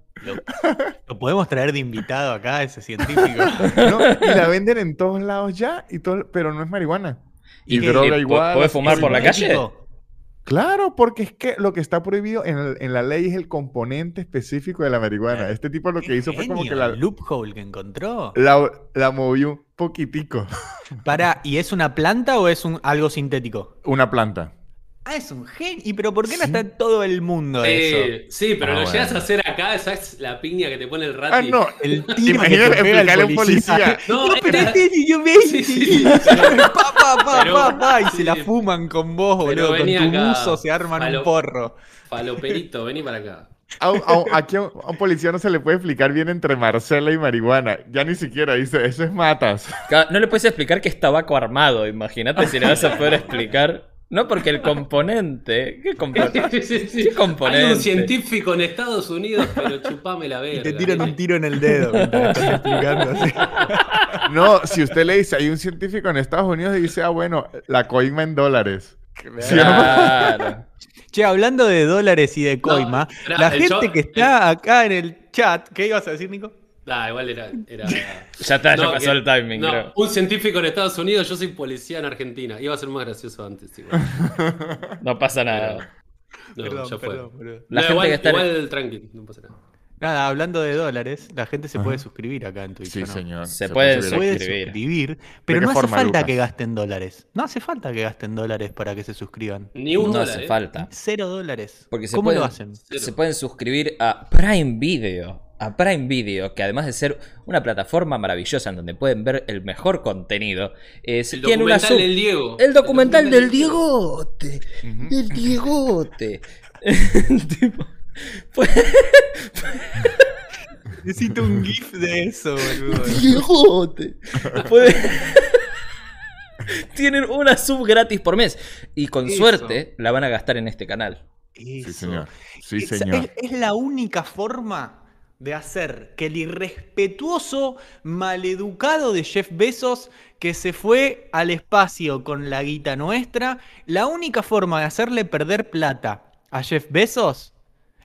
Lo (laughs) podemos traer de invitado acá, ese científico. ¿no? Y la venden en todos lados ya, y todo, pero no es marihuana. Y, ¿Y droga ¿Y igual. puede así fumar por la calle? Claro, porque es que lo que está prohibido en, el- en la ley es el componente específico de la marihuana. Este tipo lo que hizo fue como que la, el loophole que encontró. la, la movió un poquitico. Para, ¿y es una planta o es un algo sintético? Una planta. Ah, es un genio. ¿Y pero por qué no está en todo el mundo Eh, eso? sí, pero Ah, lo bueno. llegas a hacer acá, esa es la piña que te pone el rati. Ah, no. (laughs) El (laughs) tiro que Imagínate te pega el explicarle a un policía. No, (laughs) No, pero este es yo me Sí, sí, sí. pa, pa, pa, Pero- pa, pa, y se la fuman con vos, boludo. Con tu acá, buzo se arman palo- un porro. Faloperito, vení para acá. A un- a un- aquí a un, a un policía no se le puede explicar bien entre Marcela y marihuana. Ya ni siquiera dice, eso es matas. No le puedes explicar que es tabaco armado. Imagínate si le vas a poder explicar. No, porque el componente. ¿Qué (laughs) componente? Sí, sí, sí. ¿Qué componente? Hay un científico en Estados Unidos, pero chupame la verga. Y te tiran un tiro en el dedo estás explicando así. (laughs) No, si usted le dice, hay un científico en Estados Unidos y dice, ah, bueno, la coima en dólares. Claro. (laughs) Che, hablando de dólares y de coima, la gente que está acá en el chat, ¿qué ibas a decir, Nico? Ah, igual era. era... (laughs) Ya está, ya No, pasó que- el timing, no, creo. un científico en Estados Unidos, yo soy policía en Argentina. Iba a ser más gracioso antes, igual. (laughs) No pasa nada. No, Perdón, ya fue. perdón, perdón. La No, gente igual, que está en- igual tranqui, no pasa nada. Nada, hablando de dólares, la gente se puede Ajá. suscribir acá en Twitch. Sí, ¿o no? señor. Se puede suscribir. suscribir, pero no hace forma, falta Lucas? que gasten dólares. No hace falta que gasten dólares para que se suscriban. Ni un No dólar. hace ¿eh? falta. Cero dólares. Porque se ¿Cómo pueden, lo hacen? Cero. Se pueden suscribir a Prime Video. A Prime Video, que además de ser una plataforma maravillosa en donde pueden ver el mejor contenido, se El tiene una documental sub- del Diego. El documental del del Diegote. Del (laughs) Diegote. (laughs) Tipo, fue- (laughs) Necesito un GIF de eso, boludo. Diegote. Puede- Tienen una sub gratis por mes. Y con Eso. suerte la van a gastar en este canal. Sí, señor. Sí, Es- señor. Es, es la única forma de hacer que el irrespetuoso, maleducado de Jeff Bezos, que se fue al espacio con la guita nuestra, la única forma de hacerle perder plata a Jeff Bezos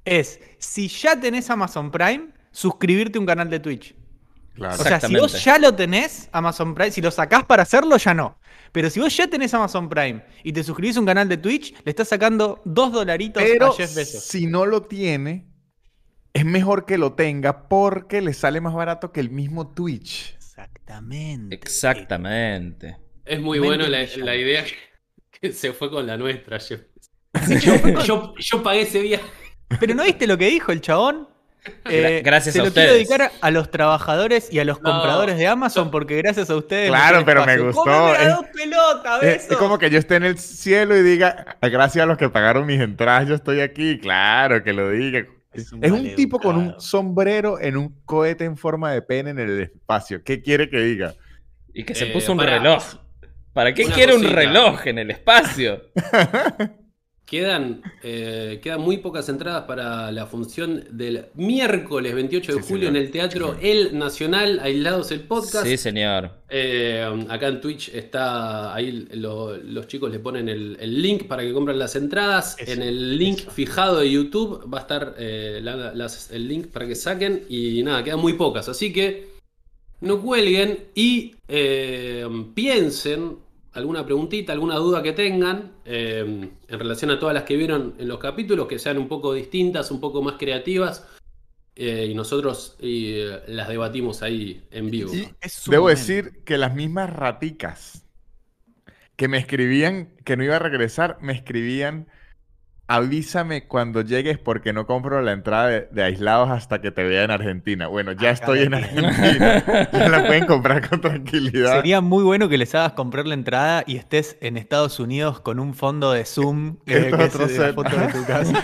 es, si ya tenés Amazon Prime, suscribirte a un canal de Twitch. Claro. O sea, si vos ya lo tenés, Amazon Prime, si lo sacás para hacerlo, ya no. Pero si vos ya tenés Amazon Prime y te suscribís a un canal de Twitch, le estás sacando dos dolaritos Pero a Jeff Bezos. si no lo tiene, es mejor que lo tenga porque le sale más barato que el mismo Twitch. Exactamente. Exactamente. Es muy bueno la, idea que, (laughs) que se fue con la nuestra, Jeff. yo, (laughs) yo, yo pagué ese viaje. Pero ¿no viste lo que dijo el chabón? Eh, gracias se a lo quiero ustedes. dedicar a los trabajadores y a los No. compradores de Amazon porque gracias a ustedes. Claro, me pero me gustó, ¡Cómeme las es- dos pelotas, Es, es como que yo esté en el cielo y diga, gracias a los que pagaron mis entradas, yo estoy aquí. Claro, que lo diga. Es un Es un tipo con un sombrero en un cohete en forma de pene en el espacio. ¿Qué quiere que diga? Y que se Eh, puso un reloj. ¿Para qué quiere un reloj en el espacio? (laughs) Quedan, eh, quedan muy pocas entradas para la función del miércoles 28 de Sí, julio señor. en el Teatro El Nacional, Aislados el Podcast. Sí, señor. Eh, acá en Twitch está, ahí lo- los chicos le ponen el, el link para que compren las entradas. Eso, en el link eso. fijado de YouTube va a estar eh, la- las- el link para que saquen. Y nada, quedan muy pocas. Así que no cuelguen y eh, piensen alguna preguntita, alguna duda que tengan eh, en relación a todas las que vieron en los capítulos, que sean un poco distintas, un poco más creativas. eh, y nosotros y, eh, las debatimos ahí en vivo. Y Es su debo momento. decir que las mismas raticas que me escribían que no iba a regresar, me escribían, avísame cuando llegues porque no compro la entrada de, de aislados hasta que te vea en Argentina. Bueno, ya Acá estoy en. Argentina. (laughs) ya la pueden comprar con tranquilidad. Sería muy bueno que les hagas comprar la entrada y estés en Estados Unidos con un fondo de Zoom (laughs) eh, que es otro es de la foto de tu casa.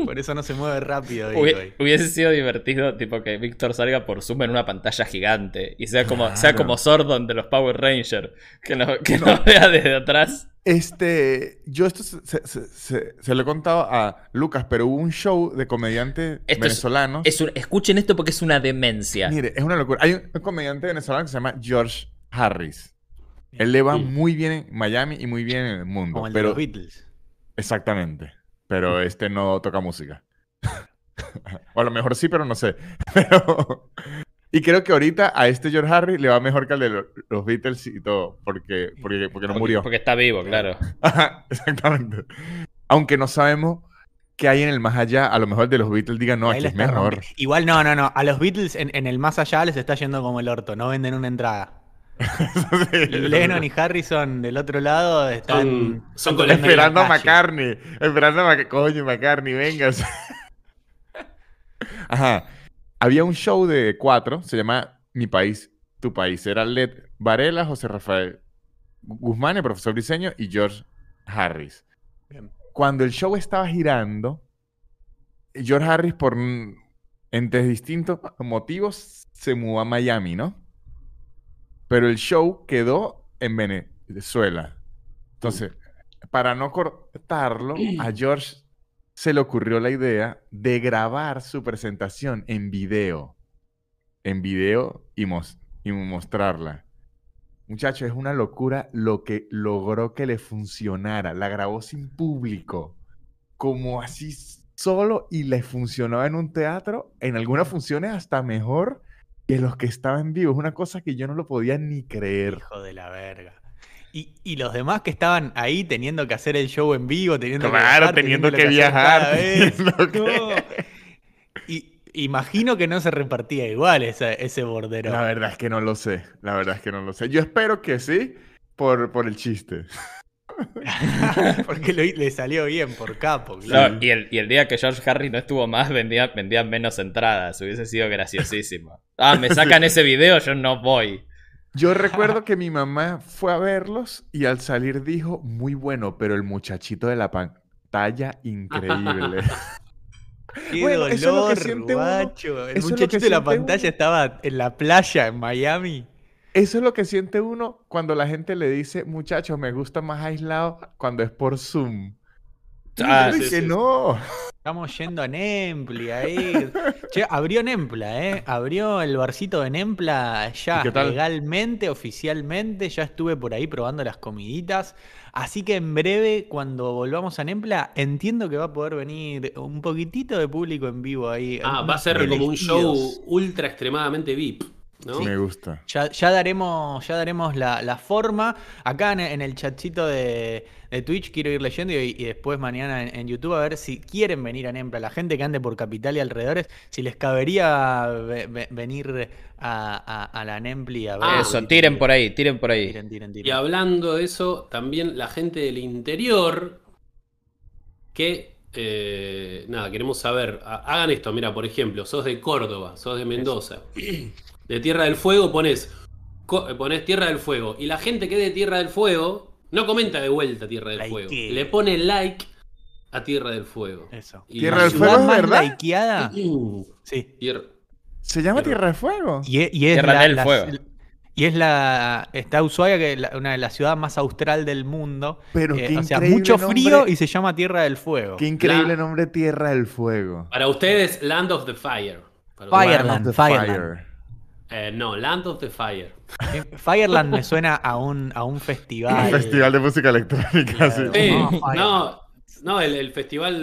(laughs) Por eso no se mueve rápido. digo, Hubi- hoy. hubiese sido divertido, tipo, que Víctor salga por Zoom en una pantalla gigante y sea como, sea Claro. como Sordon de los Power Rangers, que no, que no vea desde atrás. Este, yo esto se, se- se- se- se lo he contado a Lucas, pero hubo un show de comediantes Esto es- venezolanos. Es un- escuchen esto porque es una demencia. Mire, es una locura. Hay un, un comediante venezolano que se llama George Harris. Él le va Sí. muy bien en Miami y muy bien en el mundo. Como el de los Beatles. Exactamente. Pero este no toca música. (laughs) o a lo mejor sí, pero no sé. (laughs) Pero... Y creo que ahorita a este George Harris le va mejor que al de lo- los Beatles y todo. Porque, porque, porque no murió. Porque está vivo, claro. (laughs) Ajá, Exactamente. Aunque no sabemos qué hay en el más allá. A lo mejor el de los Beatles diga, no, aquí la es mejor. rompiendo. Igual no, no, no. A los Beatles en, en el más allá les está yendo como el orto. No venden una entrada. (laughs) Sí. Lennon y Harrison del otro lado están. Son- son Esperando a. McCartney. Esperando a McCartney. Coño, McCartney, venga. (laughs) Ajá. Había un show de cuatro, se llama Mi País, Tu País. Era Led Varela, José Rafael Guzmán, el profesor Briseño y George Harris. Bien. Cuando el show estaba girando, George Harris, por entre distintos motivos, se mudó a Miami, ¿no? Pero el show quedó en Venezuela. Entonces, para no cortarlo, a George se le ocurrió la idea de grabar su presentación en video. En video y, mos- y mostrarla. Muchachos, es una locura lo que logró que le funcionara. La grabó sin público. como así solo y le funcionó en un teatro, en algunas funciones hasta mejor que los que estaban vivos. Es una cosa que yo no lo podía ni creer. Hijo de la verga. Y, y los demás que estaban ahí teniendo que hacer el show en vivo, teniendo Claro, que viajar, teniendo que viajar, (laughs) teniendo que- No. Y imagino que no se repartía igual esa- ese bordero. La verdad es que no lo sé. La verdad es que no lo sé. Yo espero que sí, por, por el chiste. (laughs) Porque lo- le salió bien por capo. No, claro. y, el, y el día que George Harry no estuvo más, vendía, vendían menos entradas. Hubiese sido graciosísimo. Ah, me (laughs) sacan ese video, yo no voy. Yo recuerdo que mi mamá fue a verlos y al salir dijo, muy bueno, pero el muchachito de la pantalla, increíble. (laughs) Qué Bueno, eso es lo que dolor, uno. El Eso muchachito de la pantalla uno. estaba en la playa en Miami. Eso es lo que siente uno cuando la gente le dice, muchachos, me gusta más aislado cuando es por Zoom. Ah, sí, que sí. no. Estamos yendo a Nempli ahí. Che, abrió Nempla, ¿eh? Abrió el barcito de Nempla ya legalmente, oficialmente. Ya estuve por ahí probando las comiditas. Así que en breve, cuando volvamos a Nempla, entiendo que va a poder venir un poquitito de público en vivo ahí. Ah, va a ser como un show ultra extremadamente VIP, ¿no? Me gusta. Ya, ya daremos, ya daremos la, la forma. Acá en, en el chatcito de, de Twitch quiero ir leyendo y, y después mañana en, en YouTube a ver si quieren venir a Nempla. La gente que ande por Capital y alrededores, si les cabería ve- ve- venir a, a- a la Nempli a ver. Ah, Eso, tiren por ahí, tiren por ahí. Tiren, tiren, Y hablando de eso, también la gente del interior que, eh, nada, queremos saber, ha- hagan esto, mira, por ejemplo, sos de Córdoba, sos de Mendoza, de Tierra del Fuego pones, eh, pones Tierra del Fuego, y la gente que es de Tierra del Fuego no comenta de vuelta Tierra del Fuego, le pone like a Tierra del Fuego. Eso. Y- Tierra del Fuego es verdad? likeada, (clears throat) Sí. Tier- ¿Se llama Tierra- Tierra de Fuego? Y es, y es Tierra la, del la- Fuego. y es la. Está Ushuaia, que es la- una de las ciudades más austral del mundo. Pero Eh, qué o sea, increíble mucho nombre. frío y se llama Tierra del Fuego. Qué increíble La- nombre Tierra del Fuego. Para ustedes, Land of the Fire. Para Fireland, Land of the Fireland. Fire. Eh, no, Land of the Fire. Fireland me suena a un, a un festival. Un festival de música electrónica, Claro. sí. Sí, No, no, no, el, el festival,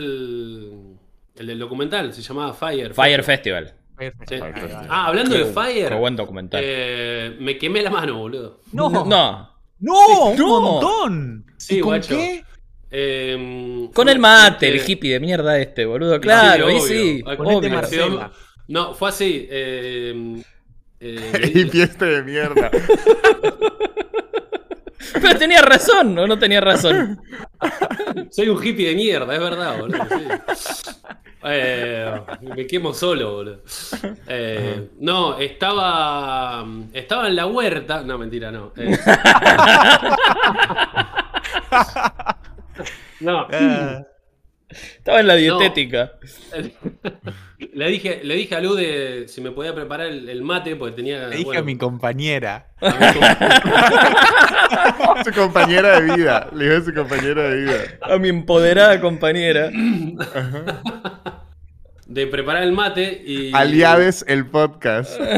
el del documental, se llamaba Fire. Fire Festival. Fire Sí. Festival. Ah, hablando de Qué Fire, buen documental. eh, me quemé la mano, boludo. No, no, No. un no. montón. Sí, ¿Y con guacho. qué? Eh, Con el mate, el accidente- hippie de mierda este, boludo. Claro, Sí, obvio. sí. Obvio. Marcela. No, fue así. eh, eh, (laughs) Y fiesta de mierda. (laughs) Pero tenía razón, ¿o no tenía razón? (laughs) soy un hippie de mierda, es verdad, boludo. sí. Eh, me quemo solo, boludo. Eh, no, estaba. Estaba en la huerta. No, mentira, no. Eh, no. Estaba en la dietética. (laughs) Le dije, le dije a Lu de si me podía preparar el, el mate porque tenía. le dije bueno, a mi compañera. a mi com- (laughs) su compañera de vida. Le dijo a su compañera de vida. A mi empoderada compañera. de preparar el mate y. Aliades el podcast. (laughs)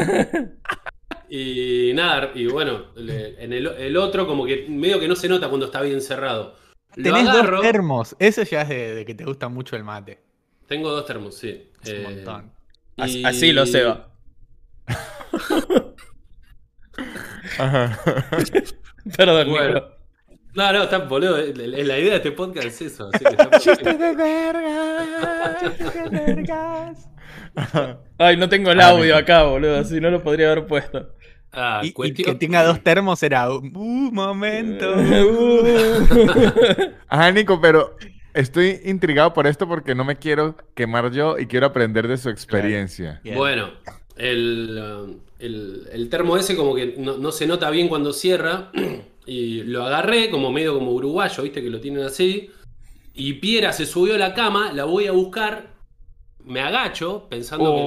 Y nada, y bueno, en el, el otro, como que medio que no se nota cuando está bien cerrado. Tenés dos termos. Eso ya es de, de que te gusta mucho el mate. Tengo dos termos, sí. Es un Eh, montón. Así, y- así lo Seba. (laughs) Ajá. Perdón, Bueno. Nico. No, no, está boludo. La idea de este podcast es eso. así que (laughs) de verga. (laughs) Ay, no tengo el Ah, audio acá, boludo. Si no lo podría haber puesto. Ah, Y, que tenga dos termos era un uh, momento. (laughs) Ajá, Nico, pero estoy intrigado por esto porque no me quiero quemar yo y quiero aprender de su experiencia. Bueno, el, um, el, el termo ese como que no, no se nota bien cuando cierra. (clears throat) Y lo agarré como medio como uruguayo, viste que lo tienen así. Y Piera se subió a la cama, la voy a buscar. Me agacho pensando Oh. que, el,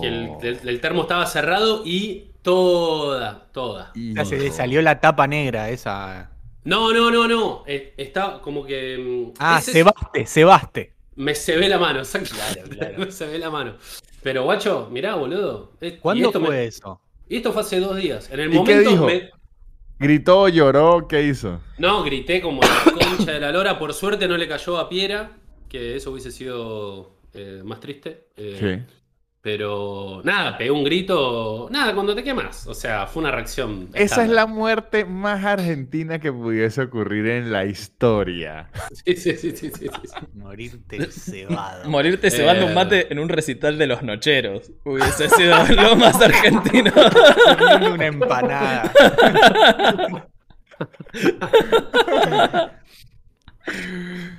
que el- el- el termo estaba cerrado y toda, toda. O sea, se le salió la tapa negra esa. No, no, no, no. eh, Está como que. mm, Ah, Sebaste, Sebaste. Me se ve la mano, exacto. (laughs) me se ve la mano. Pero guacho, mirá, boludo. y ¿Cuándo esto fue me- eso? Y esto fue hace dos días. En el ¿Y qué momento dijo? me- ¿Gritó, lloró? ¿Qué hizo? No, grité como la (coughs) concha de la lora. Por suerte no le cayó a Piera, que eso hubiese sido eh, más triste. Eh, Sí. Pero nada, pegué un grito. Nada, cuando te quemas. O sea, fue una reacción. Esa es la muerte más argentina que pudiese ocurrir en la historia. (laughs) Sí, sí, sí, sí, sí, sí. Morirte cebado. (laughs) Morirte cebando un Eh. mate en un recital de los nocheros. Hubiese sido lo más argentino. Una empanada.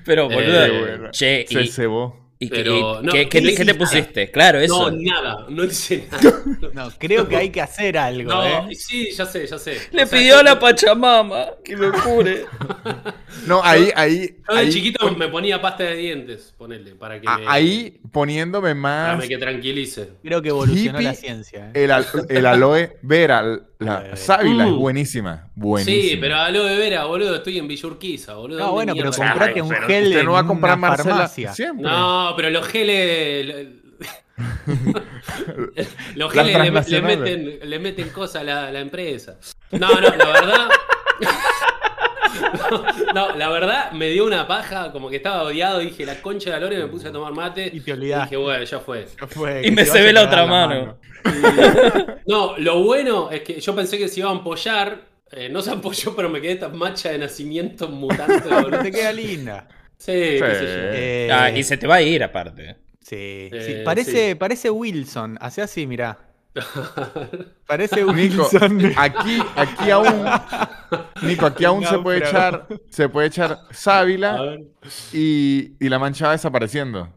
Pero, boludo, Eh, bueno. che, Se y, cebó. Y- Pero, y- no, ¿qué, qué ¿qué te- qué te pusiste? Claro, eso. No, nada, no hice nada. (laughs) No, creo que hay que hacer algo, No, ¿eh? sí, ya sé, ya sé. Le O sea, pidió a la Pachamama que lo cure. (laughs) No, ahí, ahí. Yo de ahí, chiquito me ponía pasta de dientes, ponele, para que a- me, ahí poniéndome para más que tranquilice. Creo que evolucionó Hippie, la ciencia, ¿eh? el, al- el aloe vera, la sábila es Mm. buenísima. Buenísima. Sí, pero aloe vera, boludo, estoy en Villurquiza, boludo. No, ¿dónde bueno, pero comprate un gel usted no va a comprar Marcela farmacia. siempre. No, pero los geles. (laughs) Los geles le, meten, le meten cosas a la, empresa. No, no, la verdad. No, (laughs) no, la verdad me dio una paja, como que estaba odiado. Dije la concha de la lora y me puse a tomar mate. Y te olvidaste. dije, bueno, ya fue. Ya fue, Y me se ve la otra mano. (laughs) No, lo bueno es que yo pensé que se iba a ampollar. eh, no se ampolló, pero me quedé tan macha de nacimiento mutante. Boludo. te queda linda. Sí, qué sé yo. Eh, Ah, y se te va a ir aparte. Sí, Eh, sí, Parece, sí. parece Wilson. Hace así, mirá. (laughs) Parece Nico, Wilson. aquí, aquí aún, Nico, aquí aún se puede echar, se puede echar sábila y, y la mancha va desapareciendo.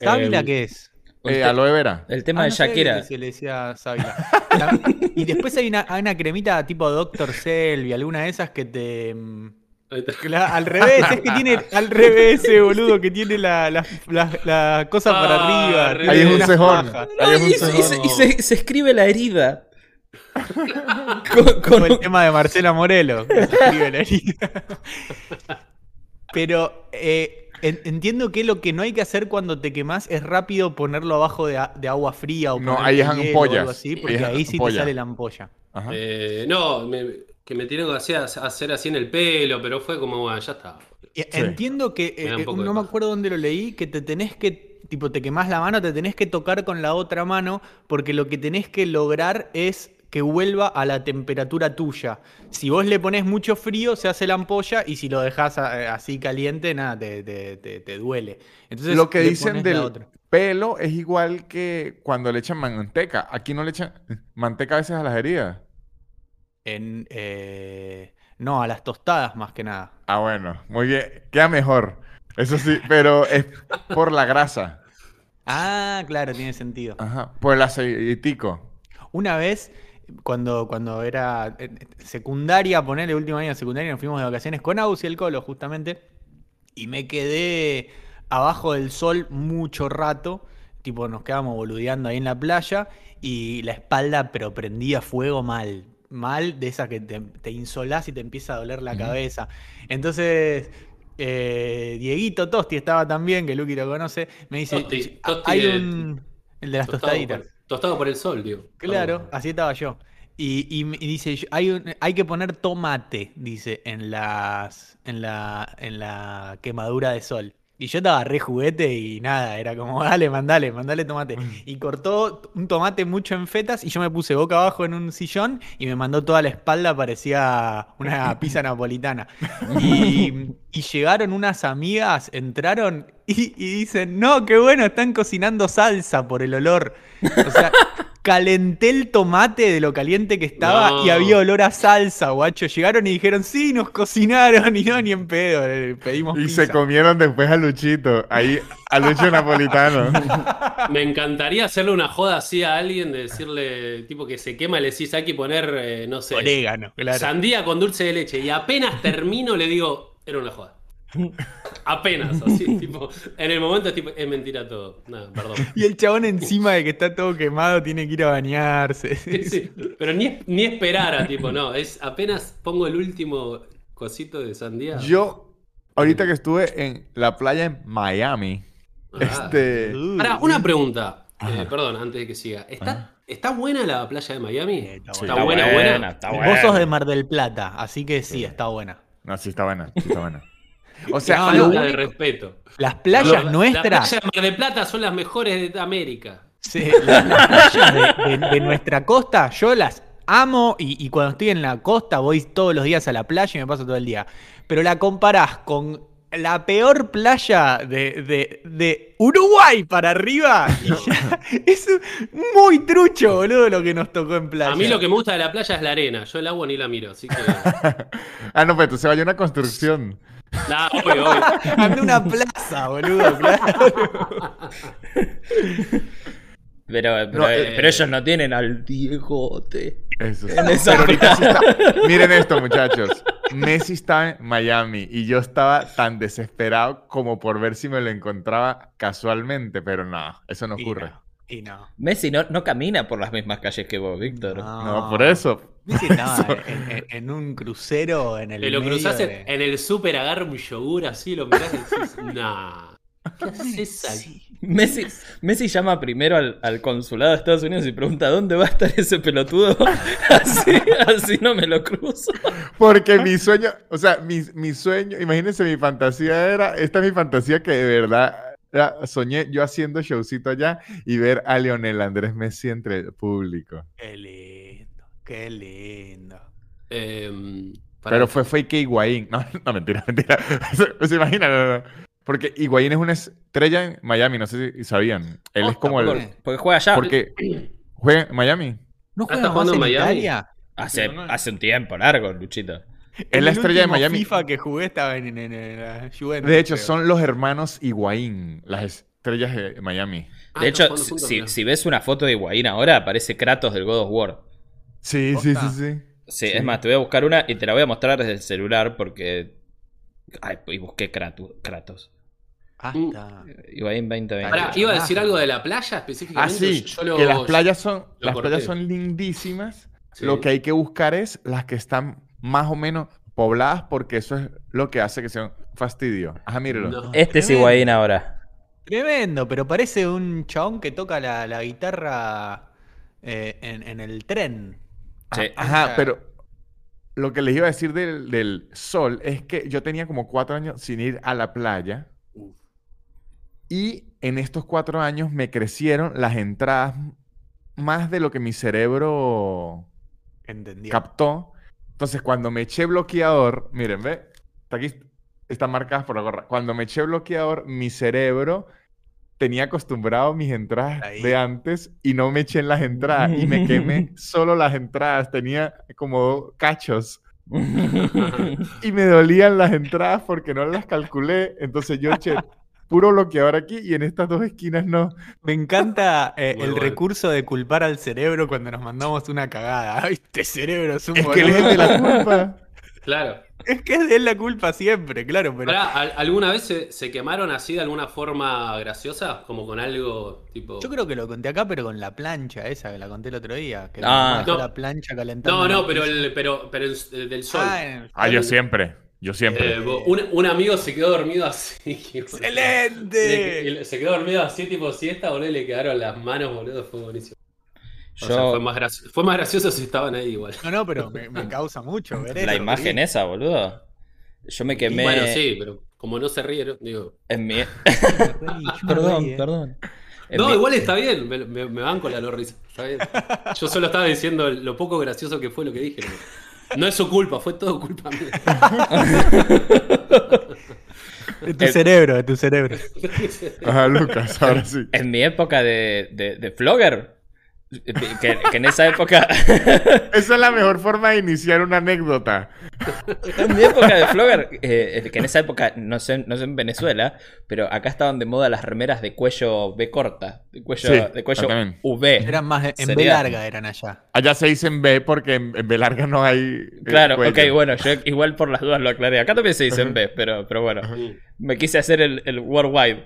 ¿Sábila Eh, qué es? El, Eh, aloe vera. el tema Ah, de no Shakira. que Se le decía sábila. La- y después hay una, hay una cremita tipo Dr. Selvi, alguna de esas que te. La- al revés, es que tiene al revés ese boludo que tiene la, la, la- la cosa Ah, para arriba. al tiene Ahí es un cejón. pajas. No, Ahí es un y, y se, segundo. y se- se escribe la herida. (laughs) con, con Como el tema de Marcela Morelo. que se escribe la herida. Pero eh, en- entiendo que lo que no hay que hacer cuando te quemas es rápido ponerlo abajo de, a- de agua fría o No, ahí es o ampollas. algo así, porque ahí sí te sale la ampolla. Ajá. Eh, no, me- que me tienen que hacer, hacer así en el pelo, pero fue como, bueno, ya está. Entiendo que, eh, de no me acuerdo dónde lo leí, que te tenés que, tipo, te quemás la mano, te tenés que tocar con la otra mano, porque lo que tenés que lograr es que vuelva a la temperatura tuya. Si vos le pones mucho frío, se hace la ampolla, y si lo dejás a- así caliente, nada, te, te- te- te duele. Entonces, Lo que dicen del otra. pelo es igual que cuando le echan manteca. Aquí no le echan manteca a veces a las heridas. En, eh, no, a las tostadas más que nada. Ah, bueno, muy bien. Queda mejor. Eso sí, (laughs) pero es por la grasa. Ah, claro, tiene sentido. Ajá. Por el aceitico. Una vez, cuando, cuando era secundaria, ponerle último año de secundaria, nos fuimos de vacaciones con Aus y el Colo, justamente, y me quedé abajo del sol mucho rato, tipo nos quedamos boludeando ahí en la playa, y la espalda, pero prendía fuego mal, mal, de esa que te, te insolás y te empieza a doler la cabeza. Entonces... eh, Dieguito Tosti estaba también, que Luqui lo conoce, me dice, Tosti, "Ah, Tosti hay de- un... El de las Tostado tostaditas. por, tostado por el sol, digo. Claro, así estaba yo. Y, y dice, hay, un- hay que poner tomate, dice, en las en la, en la quemadura de sol. Y yo estaba re juguete y nada, era como, (laughs) dale, mandale, mandale tomate. Y cortó un tomate mucho en fetas y yo me puse boca abajo en un sillón y me mandó toda la espalda, parecía una (laughs) pizza napolitana. (laughs) Y, y llegaron unas amigas, entraron y, y dicen, no, qué bueno, están cocinando salsa por el olor. O sea, calenté el tomate de lo caliente que estaba No. y había olor a salsa, guacho. Llegaron y dijeron, sí, nos cocinaron (laughs) y no, ni en pedo, pedimos Y pizza. se comieron después a Luchito. Ahí, a Lucho Napolitano. (laughs) Me encantaría hacerle una joda así a alguien, de decirle, tipo que se quema, le decís, hay que poner, eh, no sé, Orégano, claro. sandía con dulce de leche. Y apenas termino, le digo, era una joda. (laughs) Apenas, así, (laughs) tipo, en el momento es tipo, es mentira todo. Nada, perdón. Y el chabón encima de que está todo quemado tiene que ir a bañarse. (laughs) Sí, sí, Pero ni, ni esperara, tipo, no, es apenas pongo el último cosito de sandía. Yo, ahorita que estuve en la playa en Miami, Ah. este... Pará, una pregunta. Eh, perdón, antes de que siga. ¿Está, ¿Está buena la playa de Miami? Está Sí, Está buena, buena. está Vos buena. sos de Mar del Plata, así que sí, Sí. está buena. No, sí está buena, sí está buena. O sea, de respeto. Las playas Las nuestras, playas de Mar del Plata son las mejores de América. sí, las, las playas de, de- de nuestra costa, yo las amo y, y cuando estoy en la costa voy todos los días a la playa y me paso todo el día. Pero la comparás con la peor playa de, de- de Uruguay para arriba y ya es muy trucho, boludo, lo que nos tocó en playa. A mí lo que me gusta de la playa es la arena. Yo el agua ni la miro, así que. (laughs) Ah, no, pero se vaya una construcción. Nah, (laughs) obvio, obvio. Anda una plaza, boludo, (laughs) claro. Pero, pero, No, eh, eh, pero ellos no tienen al Diegote. Eso sí. En esa Pero ahorita sí está- Miren esto, (laughs) muchachos. Messi estaba en Miami y yo estaba tan desesperado como por ver si me lo encontraba casualmente, pero no, eso no Y ocurre. no, Y no. Messi no, no camina por las mismas calles que vos, Víctor. No, por eso. Messi estaba (laughs) en, en- en un crucero en el Te lo medio cruzás de- en, en el súper, agarra un yogur así, lo mirás y decís, (laughs) nah. ¿Qué haces ahí? Messi, Messi llama primero al, al consulado de Estados Unidos y pregunta ¿dónde va a estar ese pelotudo? (laughs) Así, así no me lo cruzo. Porque mi sueño, o sea, mi, mi sueño, imagínense, mi fantasía era, esta es mi fantasía que de verdad era- soñé yo haciendo showcito allá y ver a Lionel Andrés Messi entre el público. Qué lindo, qué lindo. Em, para- Pero fue fake Higuaín. (laughs) No, no, mentira, mentira. (laughs) ¿Se, se imaginan? No, no. Porque Higuaín es una estrella en Miami, no sé si sabían. Él es como ¿por el... qué? Porque juega allá. Porque juega en Miami. ¿No Ah, juega ¿está jugando en Miami? Italia? Hace, hace un tiempo largo, Luchito. Es la El estrella de Miami. FIFA que jugué estaba en, en- en la Juventus. De hecho, creo. son los hermanos Higuaín, las estrellas de Miami. Ah, De hecho, si, si ves una foto de Higuaín ahora, aparece Kratos del God of War. Sí, sí, sí, sí. Sí, es más, te voy a buscar una y te la voy a mostrar desde el celular porque. Ay, y busqué Kratos. Hasta. Higuaín 2020. Pará, iba a decir algo de la playa específicamente. Ah, sí, Yo lo- que las playas son, las corté. playas son lindísimas. Sí. Lo que hay que buscar es las que están más o menos pobladas porque eso es lo que hace que sea un fastidio. Ajá, mírelo. No. Este es. Higuaín ahora. Tremendo, pero parece un chabón que toca la, la guitarra eh, en, en el tren. Sí. Ajá, pero lo que les iba a decir del, del sol es que yo tenía como cuatro años sin ir a la playa. Y en estos cuatro años me crecieron las entradas más de lo que mi cerebro Entendió. captó. Entonces, cuando me eché bloqueador, miren, ve, está aquí, están marcadas por la gorra. Cuando me eché bloqueador, mi cerebro tenía acostumbrado mis entradas Ahí. de antes y no me eché en las entradas y me quemé (laughs) solo las entradas. Tenía como cachos (laughs) y me dolían las entradas porque no las calculé. Entonces yo eché puro bloqueador aquí y en estas dos esquinas no. Me encanta eh, el bueno. recurso de culpar al cerebro cuando nos mandamos una cagada. (laughs) Ay, este cerebro es un Es que él es de la culpa. Claro. Es que es de él la culpa siempre, claro, pero. Pará, ¿al- ¿alguna vez se, se quemaron así de alguna forma graciosa? Como con algo tipo. Yo creo que lo conté acá, pero con la plancha esa que la conté el otro día. Que Ah. No. la plancha calentando. No, no, pero, el, pero, pero el- el del sol. Ah, el Ah, yo siempre. Yo siempre. Eh, un, un amigo se quedó dormido así. (laughs) Le- ¡Excelente! le- se quedó dormido así, tipo siesta, boludo, y le quedaron las manos, boludo, fue buenísimo. O sea, Yo, fue, más graci- fue más gracioso si estaban ahí igual. No, no, pero me, me (laughs) causa mucho ver la eso, imagen ¿sí? esa, boludo. Yo me quemé Bueno, sí, pero como no se rieron, digo. en mi. (laughs) (laughs) Perdón, eh. perdón. En No, mi- igual está bien, me, me, me banco la no risa. Está bien. Yo solo estaba diciendo lo poco gracioso que fue lo que dije. No, es su culpa, fue todo culpa mía. De tu cerebro, de tu cerebro. Ajá, Lucas, ahora sí. En mi época de, de, de flogger, que, que en esa época, (laughs) Esa es la mejor forma de iniciar una anécdota. en mi época de flogger, eh, que en esa época, no sé, no sé en Venezuela, pero acá estaban de moda las remeras de cuello B corta, de cuello, Sí, de cuello. V. Eran más en B Sería- larga, eran allá. Allá se dice en B porque en, en B larga no hay. eh, Claro, cuello. ok, bueno, yo igual por las dudas lo aclaré. Acá también se dice en B, pero, pero bueno. me quise hacer el, el worldwide.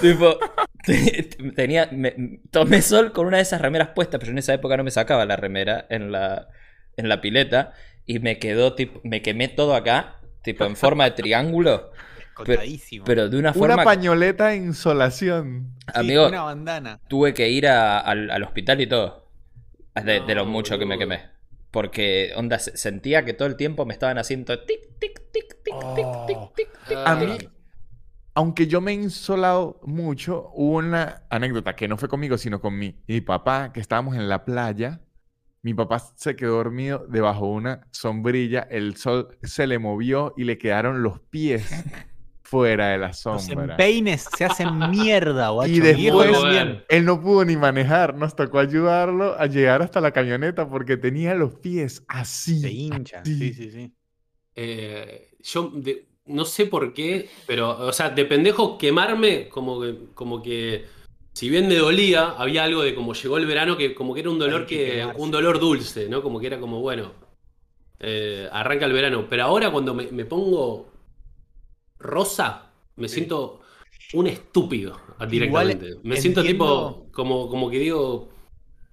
Tipo, te- te- tenía, me- tomé sol con una de esas remeras puestas, pero en esa época no me sacaba la remera en la, en la pileta y me quedó, tipo, me quemé todo acá, tipo en forma de triángulo, Cotadísimo. pero de una Una forma, pañoleta de insolación. Sí, amigo, Una bandana. tuve que ir a- al, al hospital y todo. de, de lo No, mucho que me quemé. Porque, onda, se- sentía que todo el tiempo me estaban haciendo tic, tic, tic, tic, tic, tic, tic, tic. A mí, aunque yo me he insolado mucho, hubo una anécdota que no fue conmigo, sino con mi, mi papá, que estábamos en la playa. Mi papá se quedó dormido debajo de una sombrilla, el sol se le movió y le quedaron los pies (laughs) fuera de la Los sombra. empeines se hacen mierda, (laughs) guacho. Y después él no pudo ni manejar, nos tocó ayudarlo a llegar hasta la camioneta porque tenía los pies así. Se hincha. Sí. Sí, sí, sí. Eh, yo de- no sé por qué, pero, o sea, de pendejo quemarme, como que, como que, si bien me dolía, había algo de como llegó el verano que como que era un dolor que un dolor dulce, ¿no? Como que era como, bueno, eh, arranca el verano. Pero ahora cuando me, me pongo rosa, me siento un estúpido directamente. me siento entiendo- tipo, como, como que digo,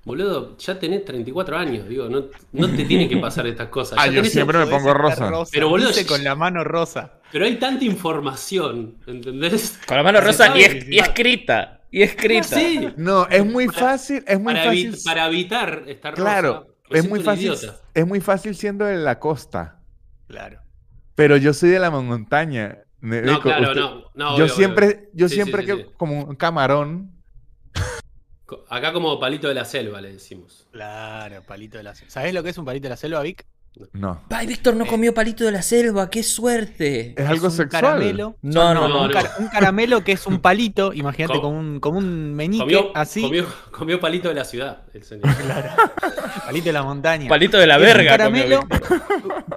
boludo, ya tenés 34 años, digo, no, no te tienen que pasar estas cosas. Ah, (laughs) ya yo siempre me pongo rosa. Pero, boludo, dice con la mano rosa. Pero hay tanta información, ¿entendés? Con la mano rosa y, sabe, es- y escrita. Y escrita. Sí, No, es muy fácil, es muy para, fácil. evi- para evitar estar Claro, rosa, me es muy fácil. idiota. Es muy fácil siendo de la costa. Claro. Pero yo soy de la montaña. No, claro, usted- no. no, yo obvio, siempre, obvio. yo Sí, siempre sí, que sí, sí. como un camarón. Acá como palito de la selva le decimos. Claro, palito de la selva. ¿Sabés lo que es un palito de la selva, Vic? No. Ay, Víctor no comió palito de la selva, qué suerte. Es algo un sexual. Caramelo. No, no, un, no. un caramelo que es un palito, imagínate, Com- como un, como un meñique Comió, así. comió, comió palito de la ciudad, el señor. (laughs) Palito de la montaña. Palito de la Es un verga. comió caramelo,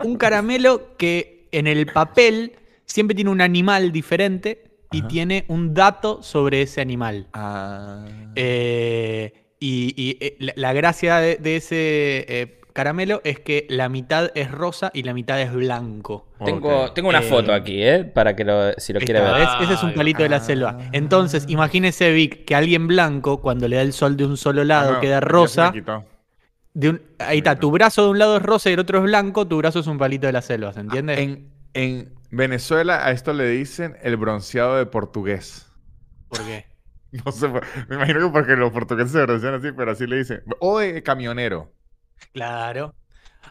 un caramelo que en el papel siempre tiene un animal diferente y Ajá. tiene un dato sobre ese animal. Ah. Eh, y y, eh, la, la gracia de, de ese eh, caramelo es que la mitad es rosa y la mitad es blanco. Tengo, tengo una Eh, foto aquí, ¿eh? Para que lo, si lo quiere ver. Ese es un palito de la Ah. selva. Entonces, imagínese, Vic, que alguien blanco, cuando le da el sol de un solo lado, Ah, no, queda rosa. De un- ahí está, tu brazo de un lado es rosa y el otro es blanco, tu brazo es un palito de la selva, ¿se entiende? En, en Venezuela a esto le dicen el bronceado de portugués. ¿Por qué? (laughs) No sé, me imagino que porque los portugueses se broncean así, pero así le dicen. O de camionero. Claro.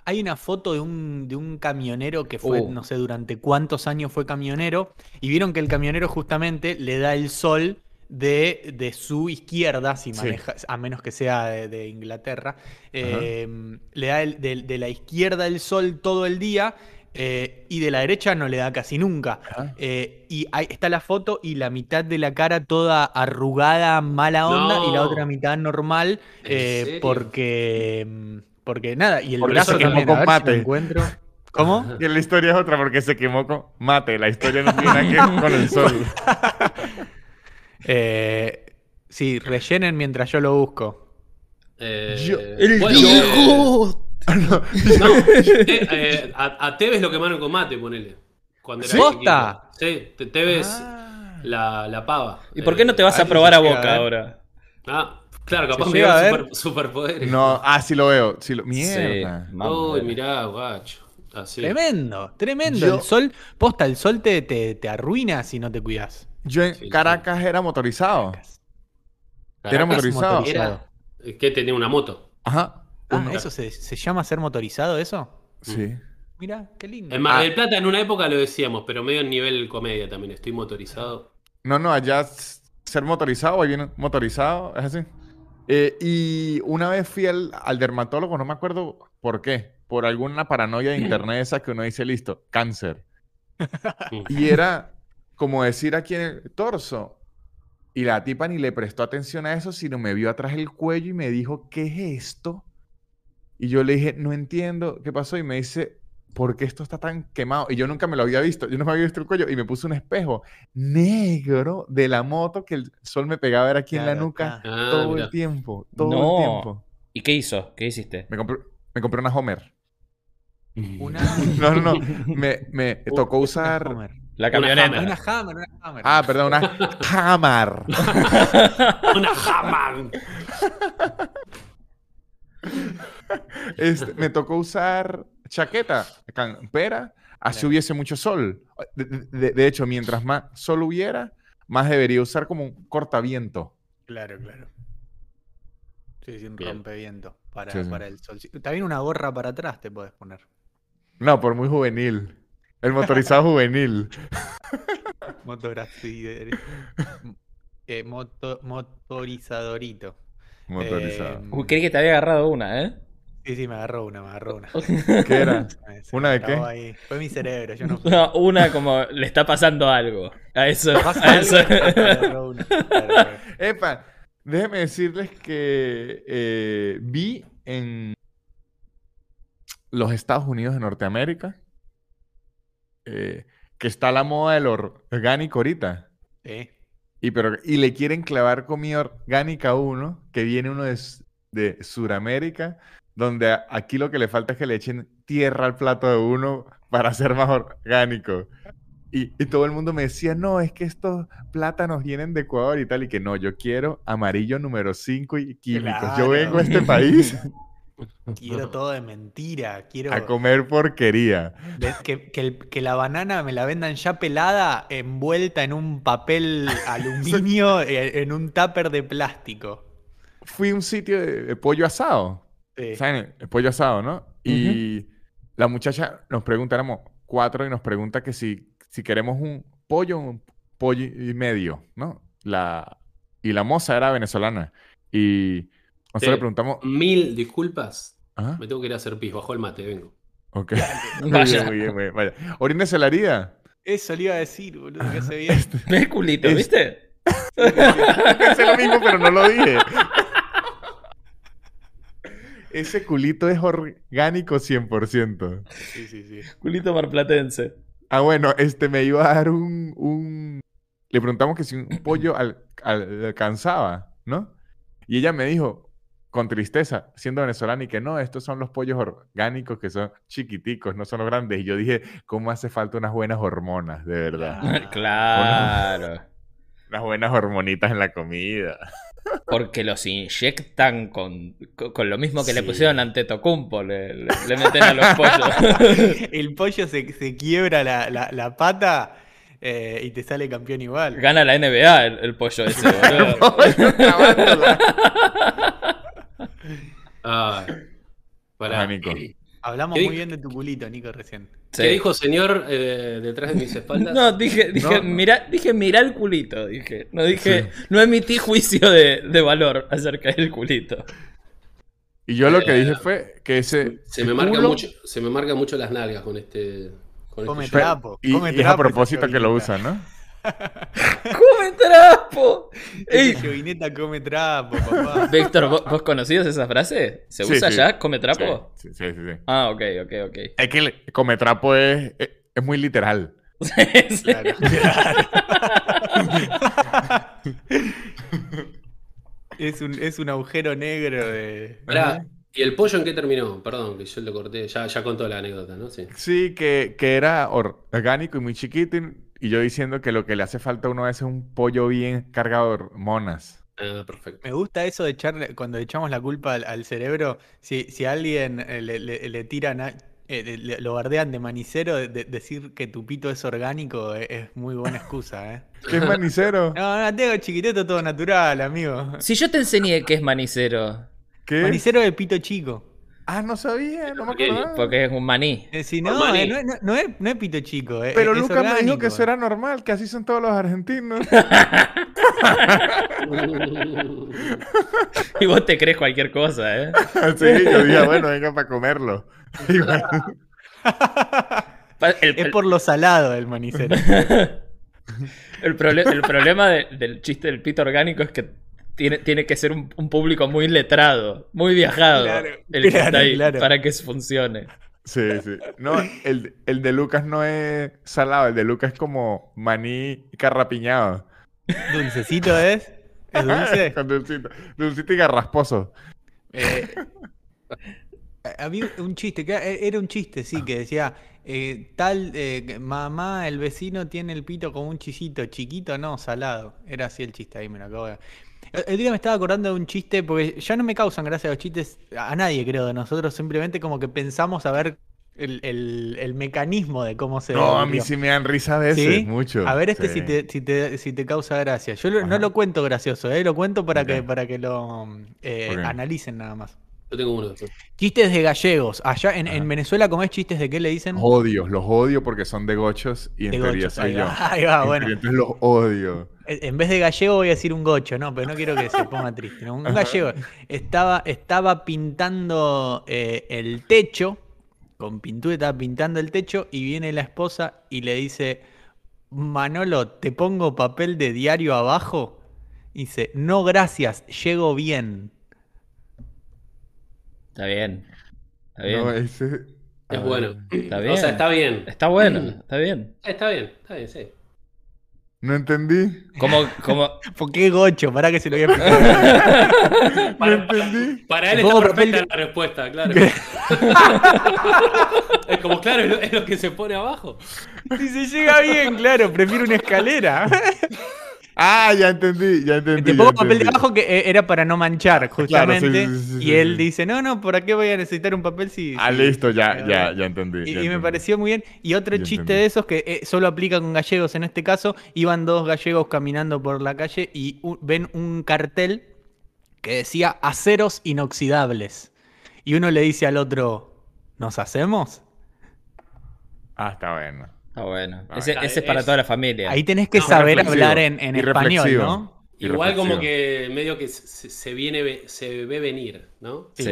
Hay una foto de un, de un camionero que fue, Uh. no sé durante cuántos años fue camionero, y vieron que el camionero justamente le da el sol de, de su izquierda, si Sí. maneja, a menos que sea de, de Inglaterra, eh, le da el- de, de la izquierda el sol todo el día. Eh, y de la derecha no le da casi nunca. Eh, y ahí está la foto y la mitad de la cara toda arrugada, mala onda, y la otra mitad normal, ¿En eh, porque, mm, porque nada, y el Porque brazo se quemó también, con si mate. encuentro. (laughs) ¿Cómo? (laughs) Y la historia es otra porque se quemó con mate. La historia no tiene nada que ver con el sol. (laughs) Eh, sí, rellenen mientras yo lo busco. Eh, Yo- ¡El bueno, Diego! Eh, (laughs) no, (laughs) (laughs) eh, eh, a, a Tevez lo quemaron con mate, ponele. Cuando era ¿Sí? ¿Posta? Sí, Te- Tevez, Ah. la, la pava. ¿Y por qué no te vas a probar a boca ahora? Ah, claro, capaz ¿Se me a super, superpoderes. No, ah, sí lo veo. Sí lo... Sí, Mierda. vamos. Uy, mirá, guacho. Así. Tremendo, tremendo. Yo- El sol, posta, el sol te, te, te arruina si no te cuidas. Yo en Sí, sí. Caracas era motorizado. Era Caracas, motorizado. motorizado. Era- ¿Qué tenía una moto? Ajá. Ah, ¿eso se, se llama ser motorizado eso? Sí. Mira, qué lindo. En Mar Ah. del Plata en una época lo decíamos, pero medio en nivel comedia también. Estoy motorizado. No, no, allá ser motorizado, ahí viene motorizado, es así. Eh, y una vez fui al, al dermatólogo, no me acuerdo por qué, por alguna paranoia de internet esa que uno dice, listo, cáncer. Y era como decir aquí en el torso. Y la tipa ni le prestó atención a eso, sino me vio atrás el cuello y me dijo, ¿qué es esto? Y yo le dije, no entiendo qué pasó. Y me dice, ¿por qué esto está tan quemado? Y yo nunca me lo había visto. Yo no me había visto el cuello. Y me puse un espejo negro de la moto que el sol me pegaba era aquí en la Claro, nuca claro. Ah, todo el tiempo. Todo No. el tiempo. ¿Y qué hizo? ¿Qué hiciste? Me compré, me compré una Homer. Una, (laughs) No, no, no. Me, me (laughs) tocó usar. Homer. La Una camioneta. Hammer. Una Hammer, una Hammer. Ah, perdón, una (laughs) Hammer. Una Hammer. (laughs) Este, me tocó usar chaqueta, campera, así Claro. hubiese mucho sol. De, de- de hecho, mientras más sol hubiera, más debería usar como un cortaviento. Claro, claro. Sí, sí, un Bien. rompeviento para, Sí, sí. para el sol. También una gorra para atrás te podés poner. No, por muy juvenil. El motorizado (laughs) juvenil. (laughs) Eh, moto- motorizadorito. Motorizado. Eh, Uy, creí que te había agarrado una, ¿eh? Sí, sí, me agarró una, me agarró una. (laughs) ¿Qué era? Se- (laughs) ¿Una de qué? ahí. Fue mi cerebro, yo no (laughs) fui. No, una como le está pasando algo. A eso. Pasa A eso. me agarró una. Claro, claro. Epa, déjenme decirles que eh, vi en los Estados Unidos de Norteamérica eh, que está la moda del orgánico ahorita. Sí. Y, pero, y le quieren clavar comida orgánica a uno, que viene uno de, de Sudamérica, donde a- aquí lo que le falta es que le echen tierra al plato de uno para ser más orgánico. Y, y todo el mundo me decía, no, es que estos plátanos vienen de Ecuador y tal, y que no, yo quiero amarillo número 5 y químicos. Yo vengo a este país (laughs) Quiero (laughs) todo de mentira. Quiero a comer porquería. que, que el- que la banana me la vendan ya pelada, envuelta en un papel (laughs) aluminio, eh, en un tupper de plástico. Fui a un sitio de, de pollo asado. Sí. ¿Saben? El pollo asado, ¿no? Y la muchacha nos pregunta, éramos cuatro, y nos pregunta que si, si queremos un pollo, un pollo y medio, ¿no? La, y la moza era venezolana. Y nosotros Sí. le preguntamos, Mil disculpas. ¿ah? Me tengo que ir a hacer pis. Bajo el mate, vengo. Ok. (laughs) Muy Vaya. bien, muy bien, muy bien, vaya. Orínese la herida. Eso le iba a decir, boludo, que hace bien. Ve culito, Es- ¿viste? (laughs) Pensé lo mismo, pero no lo dije. (laughs) Ese culito es orgánico 100%. Sí, sí, sí. Culito marplatense. Ah, bueno, este me iba a dar un, un... Le preguntamos que si un pollo al- al- alcanzaba, ¿no? Y ella me dijo, con tristeza, siendo venezolana, y que no, estos son los pollos orgánicos que son chiquiticos, no son los grandes. Y yo dije, ¿cómo hace falta unas buenas hormonas, de verdad? Ah. (laughs) claro. Unas buenas hormonitas en la comida. Porque los inyectan con, con, lo mismo que le pusieron ante Tocumpo. Le, le- le meten a los pollos. (laughs) El pollo se, se quiebra la, la- la pata eh, y te sale campeón igual. Gana la NBA el, el pollo ese, (laughs) boludo. Pará. Ajá, Nico. Hablamos ¿Qué muy bien de tu culito, Nico, recién. Sí. ¿Qué dijo señor eh, detrás de mis (laughs) espaldas? No, dije, dije, No, no. Mira, dije, mirá el culito, dije. No dije, no emití juicio de, de valor acerca del culito. Y yo lo que Eh, dije fue que ese... Se me marca culo- mucho, se me marca mucho las nalgas con este. Con Come este trapo. y, come y es a esa propósito que lo usan, ¿no? ¡Come trapo! Ey, Esa llovineta come trapo, papá. Víctor, ¿vos, vos conocías esa frase? ¿Se usa sí. ya? ¿Come trapo? Sí, sí, sí. sí. Ah, ok, ok, ok. Es que el cometrapo es, es, es muy literal. (laughs) Sí. Claro, claro. (laughs) es, un, es un agujero negro de. Pará, ¿y el pollo en qué terminó? Perdón, que yo lo corté. Ya, ya contó la anécdota, ¿no? Sí. Sí, que, que era or- orgánico y muy chiquito. y- Y yo diciendo que lo que le hace falta a uno es un pollo bien cargado de hormonas. Ah, perfecto. Me gusta eso de echarle, cuando echamos la culpa al, al cerebro, si, si a alguien eh, le, le- le tiran, a- eh, le- lo bardean de manicero, de- de- decir que tu pito es orgánico es, es muy buena excusa, ¿eh? (laughs) ¿Qué es manicero? (laughs) No, no, tengo chiquitito todo natural, amigo. Si yo te enseñé que es manicero, ¿Qué? Manicero de pito chico. Ah, no sabía, no me Porque- acordaba. porque es un maní. Eh, si no, maní. eh, no, es- no- no es, no es pito chico, eh, Pero es Lucas me dijo que eso era normal, que así son todos los argentinos. (laughs) Y vos te crees cualquier cosa, ¿eh? (laughs) sí, yo dije, bueno, venga para comerlo. (laughs) El, Es el- por lo salado del manicero. el el problema de- del chiste del pito orgánico es que tiene, tiene que ser un, un público muy letrado, muy viajado, Claro, el que claro, está ahí claro. para que funcione. sí, sí. No, el, el de Lucas no es salado, el de Lucas es como maní carrapiñado. ¿Dulcecito es? ¿Es dulce? Con dulcito, dulcito y garrasposo. Eh, había un chiste, que era un chiste, sí, que decía, eh, tal, eh, mamá, el vecino tiene el pito como un chisito, chiquito, no, salado. Era así el chiste, ahí me lo acabo de... El- El día me estaba acordando de un chiste, porque ya no me causan gracia los chistes a nadie, creo, de nosotros, simplemente como que pensamos a ver el, el- el mecanismo de cómo se No, a mí sí me dan risa a veces, ¿Sí? mucho. A ver este Sí. si, te, si, te, si te causa gracia. Yo lo- no Ajá. lo cuento gracioso, ¿eh? lo cuento para, que, para que lo eh, analicen nada más. Yo tengo uno después. Chistes de gallegos. Allá en, en. Venezuela, ¿cómo es chistes de qué le dicen? Los odio, los odio porque son de gochos y en De teoría gochos, soy ahí yo. va, ahí va, En bueno. Entonces los odio. En en vez de gallego voy a decir un gocho, no, pero no quiero que se ponga triste. ¿no? Un gallego estaba, estaba pintando eh, el techo, con pintura estaba pintando el techo y viene la esposa y le dice, Manolo, ¿te pongo papel de diario abajo? Y dice, no gracias, llego bien. Está bien. Está bien. No, ese... Es bueno. Está O bien. sea, está bien. Está bueno, está bien. (clears throat) Está bien, está bien, sí. No entendí. Como, como, (laughs) ¿Por qué gocho? Para que se lo voy a explicar. (laughs) No Para, entendí. para él Te está papel perfecta la respuesta, claro. (laughs) es como, claro, es lo, es lo que se pone abajo. si se llega bien, claro, prefiero una escalera. Ah, ya entendí, ya entendí. Te pongo papel de entendí. abajo que eh, era para no manchar, Claro, justamente. sí, sí, sí, y él dice, no, no, ¿para qué voy a necesitar un papel si... Ah, listo, ya, ya, ya entendí. Y, ya y me pareció muy bien. Y otro Ya chiste entendí. de esos que eh, solo aplica con gallegos en este caso, iban dos gallegos caminando por la calle y ven un cartel que decía aceros inoxidables. Y uno le dice al otro, ¿nos hacemos? Ah, está bueno. Está bueno. Ah, Ese, es para es- toda la familia. Ahí tenés que No, saber reflexivo, hablar en, español. ¿no? Igual como que medio que se, se viene, ve- se ve venir, ¿no? Sí.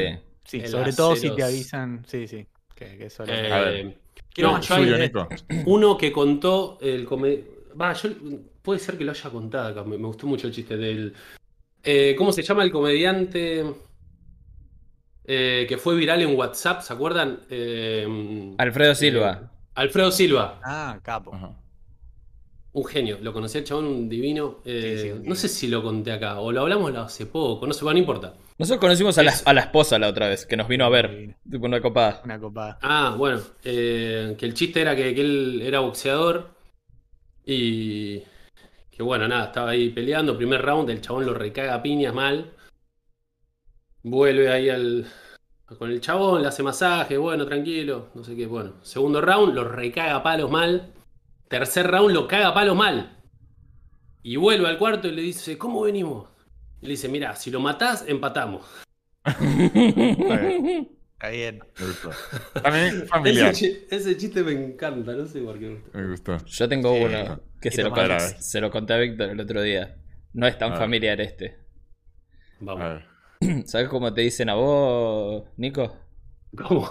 Sí, sobre todo si te avisan. Sí, sí. Que, que eso lo- Eh, A ver. no, más yo Suyo, hay- Nico. uno que contó el come- Va, yo puede ser que lo haya contado acá. Me, me gustó mucho el chiste del. eh, ¿Cómo se llama el comediante? eh, que fue viral en WhatsApp, ¿se acuerdan? Eh, Alfredo Silva. Alfredo Silva, Ah, capo. Ajá. un genio. Lo conocí al chabón, un divino. eh, Sí, sí, un no sé si lo conté acá, o lo hablamos hace poco, no sé, bueno, no importa. Nosotros conocimos a la, Es- a la esposa la otra vez, que nos vino a ver. Tipo una copada. Una copada. Ah, bueno, eh, que el chiste era que, que él era boxeador y que bueno, nada, estaba ahí peleando, primer round, el chabón lo recaga a piñas mal, vuelve ahí al, con el chabón, le hace masaje, bueno, tranquilo, no sé qué, bueno, segundo round, lo recaga a palos mal, tercer round lo caga a palos mal y vuelve al cuarto y le dice, ¿cómo venimos? Y le dice, mira, si lo matás, empatamos. Está bien. También familiar. Ese, chi- ese chiste me encanta, no sé por qué me gusta. Me gustó. Yo tengo Sí. uno que se lo, conté, se lo conté a Víctor el otro día. No es tan familiar este. Vamos. A ver. (clears throat) ¿Sabes cómo te dicen a vos, Nico? ¿Cómo?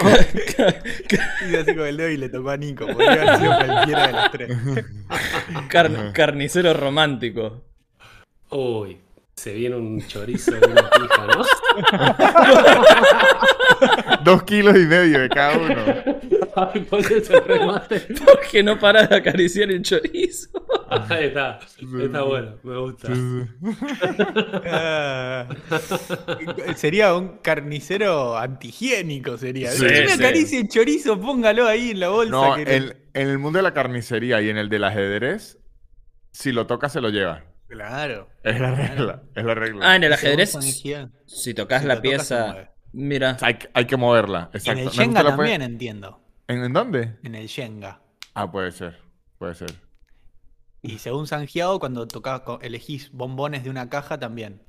(laughs) Hice así con el dedo y le tocó a Nico. Podría haber sido cualquiera de las tres. Car- carnicero romántico. Uy, se viene un chorizo de una pija, ¿no? (laughs) Dos kilos y medio de cada uno. (laughs) Ay, ¿Cuál es el remate? Porque no paras de acariciar el chorizo. (laughs) Ahí está, está bueno, me gusta. (laughs) Ah, sería un carnicero antihigiénico, sería. Sí, Si me sí. acaricia el chorizo, póngalo ahí en la bolsa. No, que- en, en el mundo de la carnicería y en el del ajedrez, si lo toca, se lo lleva. Claro. Es la regla. Es la regla. Ah, en el ajedrez, si tocas Si la tocas, pieza. Mira, Hay, que- hay que moverla. Y en Exacto. el Shenga puede- también entiendo. ¿En, en dónde? En el Shenga. Ah, puede ser. Puede ser. Y según Sanjiao, cuando tocas, co- elegís bombones de una caja también.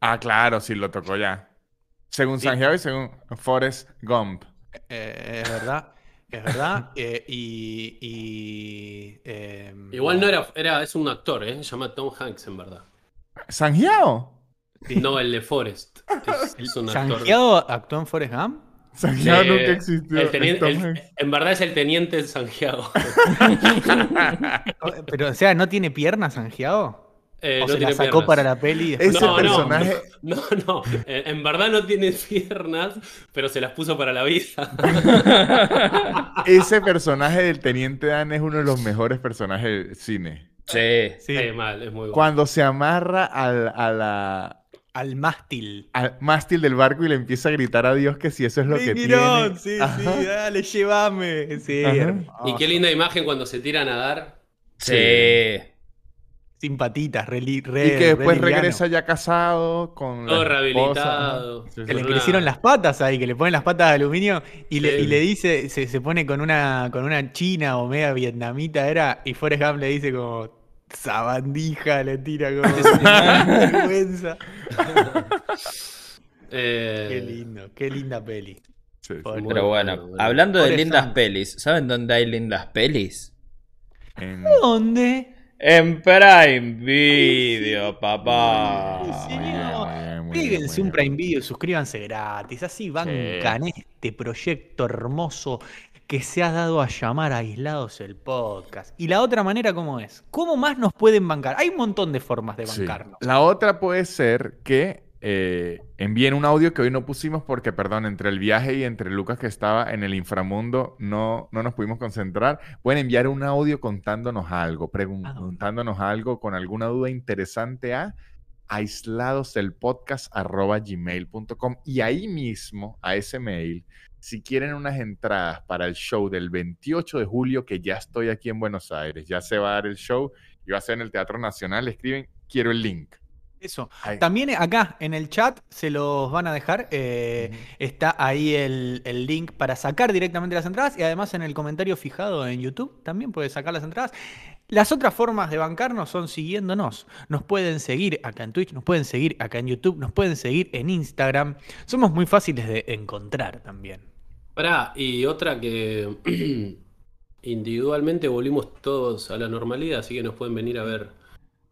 Ah, claro, sí, lo tocó ya. Según Sí. Sanjiao y según Forrest Gump. Eh, es verdad. Es verdad. (laughs) eh, y. y, eh, Igual no era, era, es un actor, ¿eh? Se llama Tom Hanks, en verdad. ¿Sanjiao? sí. No el de Forrest. Es, es un actor. ¿Sanjiao actuó en Forrest Gump? Sanjiao Sí, nunca existió. el teni- es Tom el- Hanks. en verdad es el teniente Santiago. Oh, (laughs) Pero, o sea, ¿no tiene piernas Sanjiao? Eh, ¿O no se la tiene sacó piernas. para la peli? y después- Ese No, no, personaje. No, no, en en verdad no tiene piernas, pero se las puso para la vida. Ese personaje del Teniente Dan es uno de los mejores personajes del cine. sí. Sí, Eh, mal, es muy bueno. Cuando se amarra al, a la, al mástil. al mástil del barco y le empieza a gritar a Dios que si eso es lo que Mirón, tiene. sí, Ajá. sí, dale, llévame. Sí. Y qué linda imagen cuando se tira a nadar. Sí. sin patitas, re, Y que después regresa ya casado con Todo esposa. rehabilitado. Sí, sí. Que le crecieron una- las patas ahí, que le ponen las patas de aluminio y, le, Sí. y le dice, se, se pone con una, con una china o media vietnamita era, y Forrest Gump le dice como sabandija, le tira como vergüenza. (laughs) Eh, Qué lindo, qué linda peli. Sí, sí. Por- Pero bueno, hablando de lindas pelis, ¿saben dónde hay lindas pelis? En- ¿Dónde? En Prime Video, papá. Sí, Péguense muy un. Prime Video, suscríbanse gratis, así bancan este proyecto hermoso que se ha dado a llamar Aislados el Podcast. Y la otra manera, ¿cómo es? ¿Cómo más nos pueden bancar? Hay un montón de formas de Sí. bancarnos. La otra puede ser que eh, envíen un audio que hoy no pusimos porque, perdón, entre el viaje y entre Lucas que estaba en el inframundo no, no nos pudimos concentrar. Pueden enviar un audio contándonos algo, preguntándonos algo con alguna duda interesante a aisladoselpodcast.gmail.com y ahí mismo, a ese mail, si quieren unas entradas para el show del 28 de julio, que ya estoy aquí en Buenos Aires, ya se va a dar el show y va a ser en el Teatro Nacional, escriben, quiero el link. Eso. Ahí. También acá en el chat se los van a dejar. eh, Está ahí el, el link para sacar directamente las entradas y además en el comentario fijado en YouTube también puedes sacar las entradas. Las otras formas de bancarnos son siguiéndonos. Nos pueden seguir acá en Twitch, nos pueden seguir acá en YouTube, nos pueden seguir en Instagram. Somos muy fáciles de encontrar también. Pará, y otra que (clears throat) individualmente volvimos todos a la normalidad, así que nos pueden venir a ver.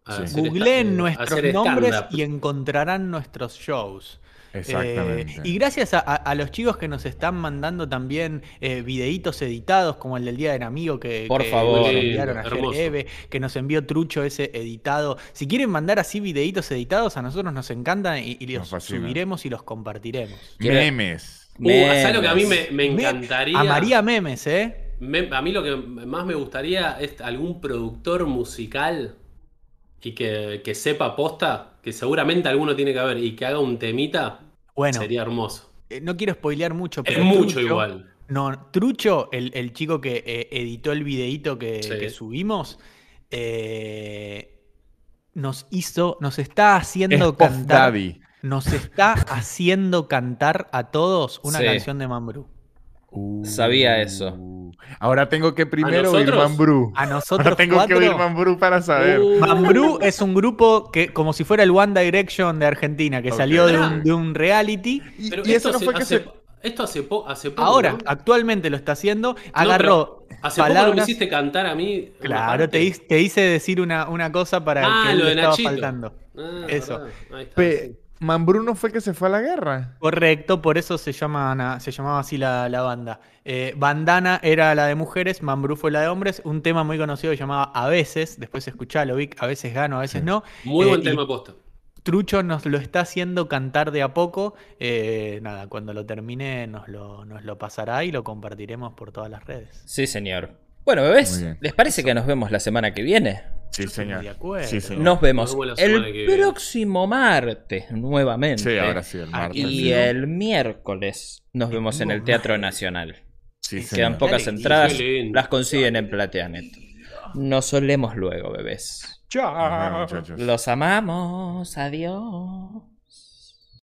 a Sí. Googleen nuestros nombres y encontrarán nuestros shows. Exactamente. Eh, y gracias a, a- a los chicos que nos están mandando también eh, videitos editados, como el del Día del Amigo que, Por que favor. nos enviaron ayer. Eve, que nos envió Trucho ese editado. Si quieren mandar así videitos editados, a nosotros nos encantan y, los subiremos y los compartiremos. Memes. Uh, ¿sabes lo que a mí me, me Me- encantaría? A María Memes, ¿eh? Me- a mí lo que más me gustaría es algún productor musical y que, que sepa posta, que seguramente alguno tiene que haber, y que haga un temita, Bueno, sería hermoso. eh, no quiero spoilear mucho, Es pero. mucho Trucho- igual. No, Trucho, el, el chico que eh, editó el videíto que, Sí. que subimos, eh, nos hizo, nos está Es haciendo Puff cantar, Daddy. Nos está haciendo cantar a todos una Sí. canción de Mambrú. Sabía eso. Uh, Ahora tengo que primero oír? Mambrú. A Ahora nosotros tengo cuatro. que oír Mambrú para saber. Uh, Mambrú es un grupo que, como si fuera el One Direction de Argentina, que salió de un, de un reality. y, Pero y esto, eso no hace, fue que se... esto hace, po- hace poco. Ahora, ¿no? actualmente lo está haciendo. Agarró Hace poco no me hiciste cantar a mí. Claro, te, te hice decir una, una cosa para Ah, que lo de estaba Nachito. faltando. Ah, Eso. Ahí está, Pe- sí. Mambrú no fue que se fue a la guerra. Correcto, por eso se, llama, se llamaba así la, la banda. Eh, Bandana era la de mujeres, Mambrú fue la de hombres. Un tema muy conocido que llamaba A veces, después escuchalo, Vic, a veces gano, a veces no. Muy Eh, buen y tema posta. Trucho nos lo está haciendo cantar de a poco. Eh, nada, cuando lo termine nos lo, nos lo pasará y lo compartiremos por todas las redes. Sí, señor. Bueno, bebés. ¿les parece que nos vemos la semana que viene? Sí, señor. de acuerdo. Sí, señor. Nos vemos Nos el próximo martes nuevamente. Sí, ahora sí, el martes. Y el miércoles nos vemos en el Teatro. Nacional. Sí, Quedan señor. Quedan pocas entradas, las consiguen en Plateanet. Nos solemos luego, bebés. Muchachos. Los amamos. Adiós.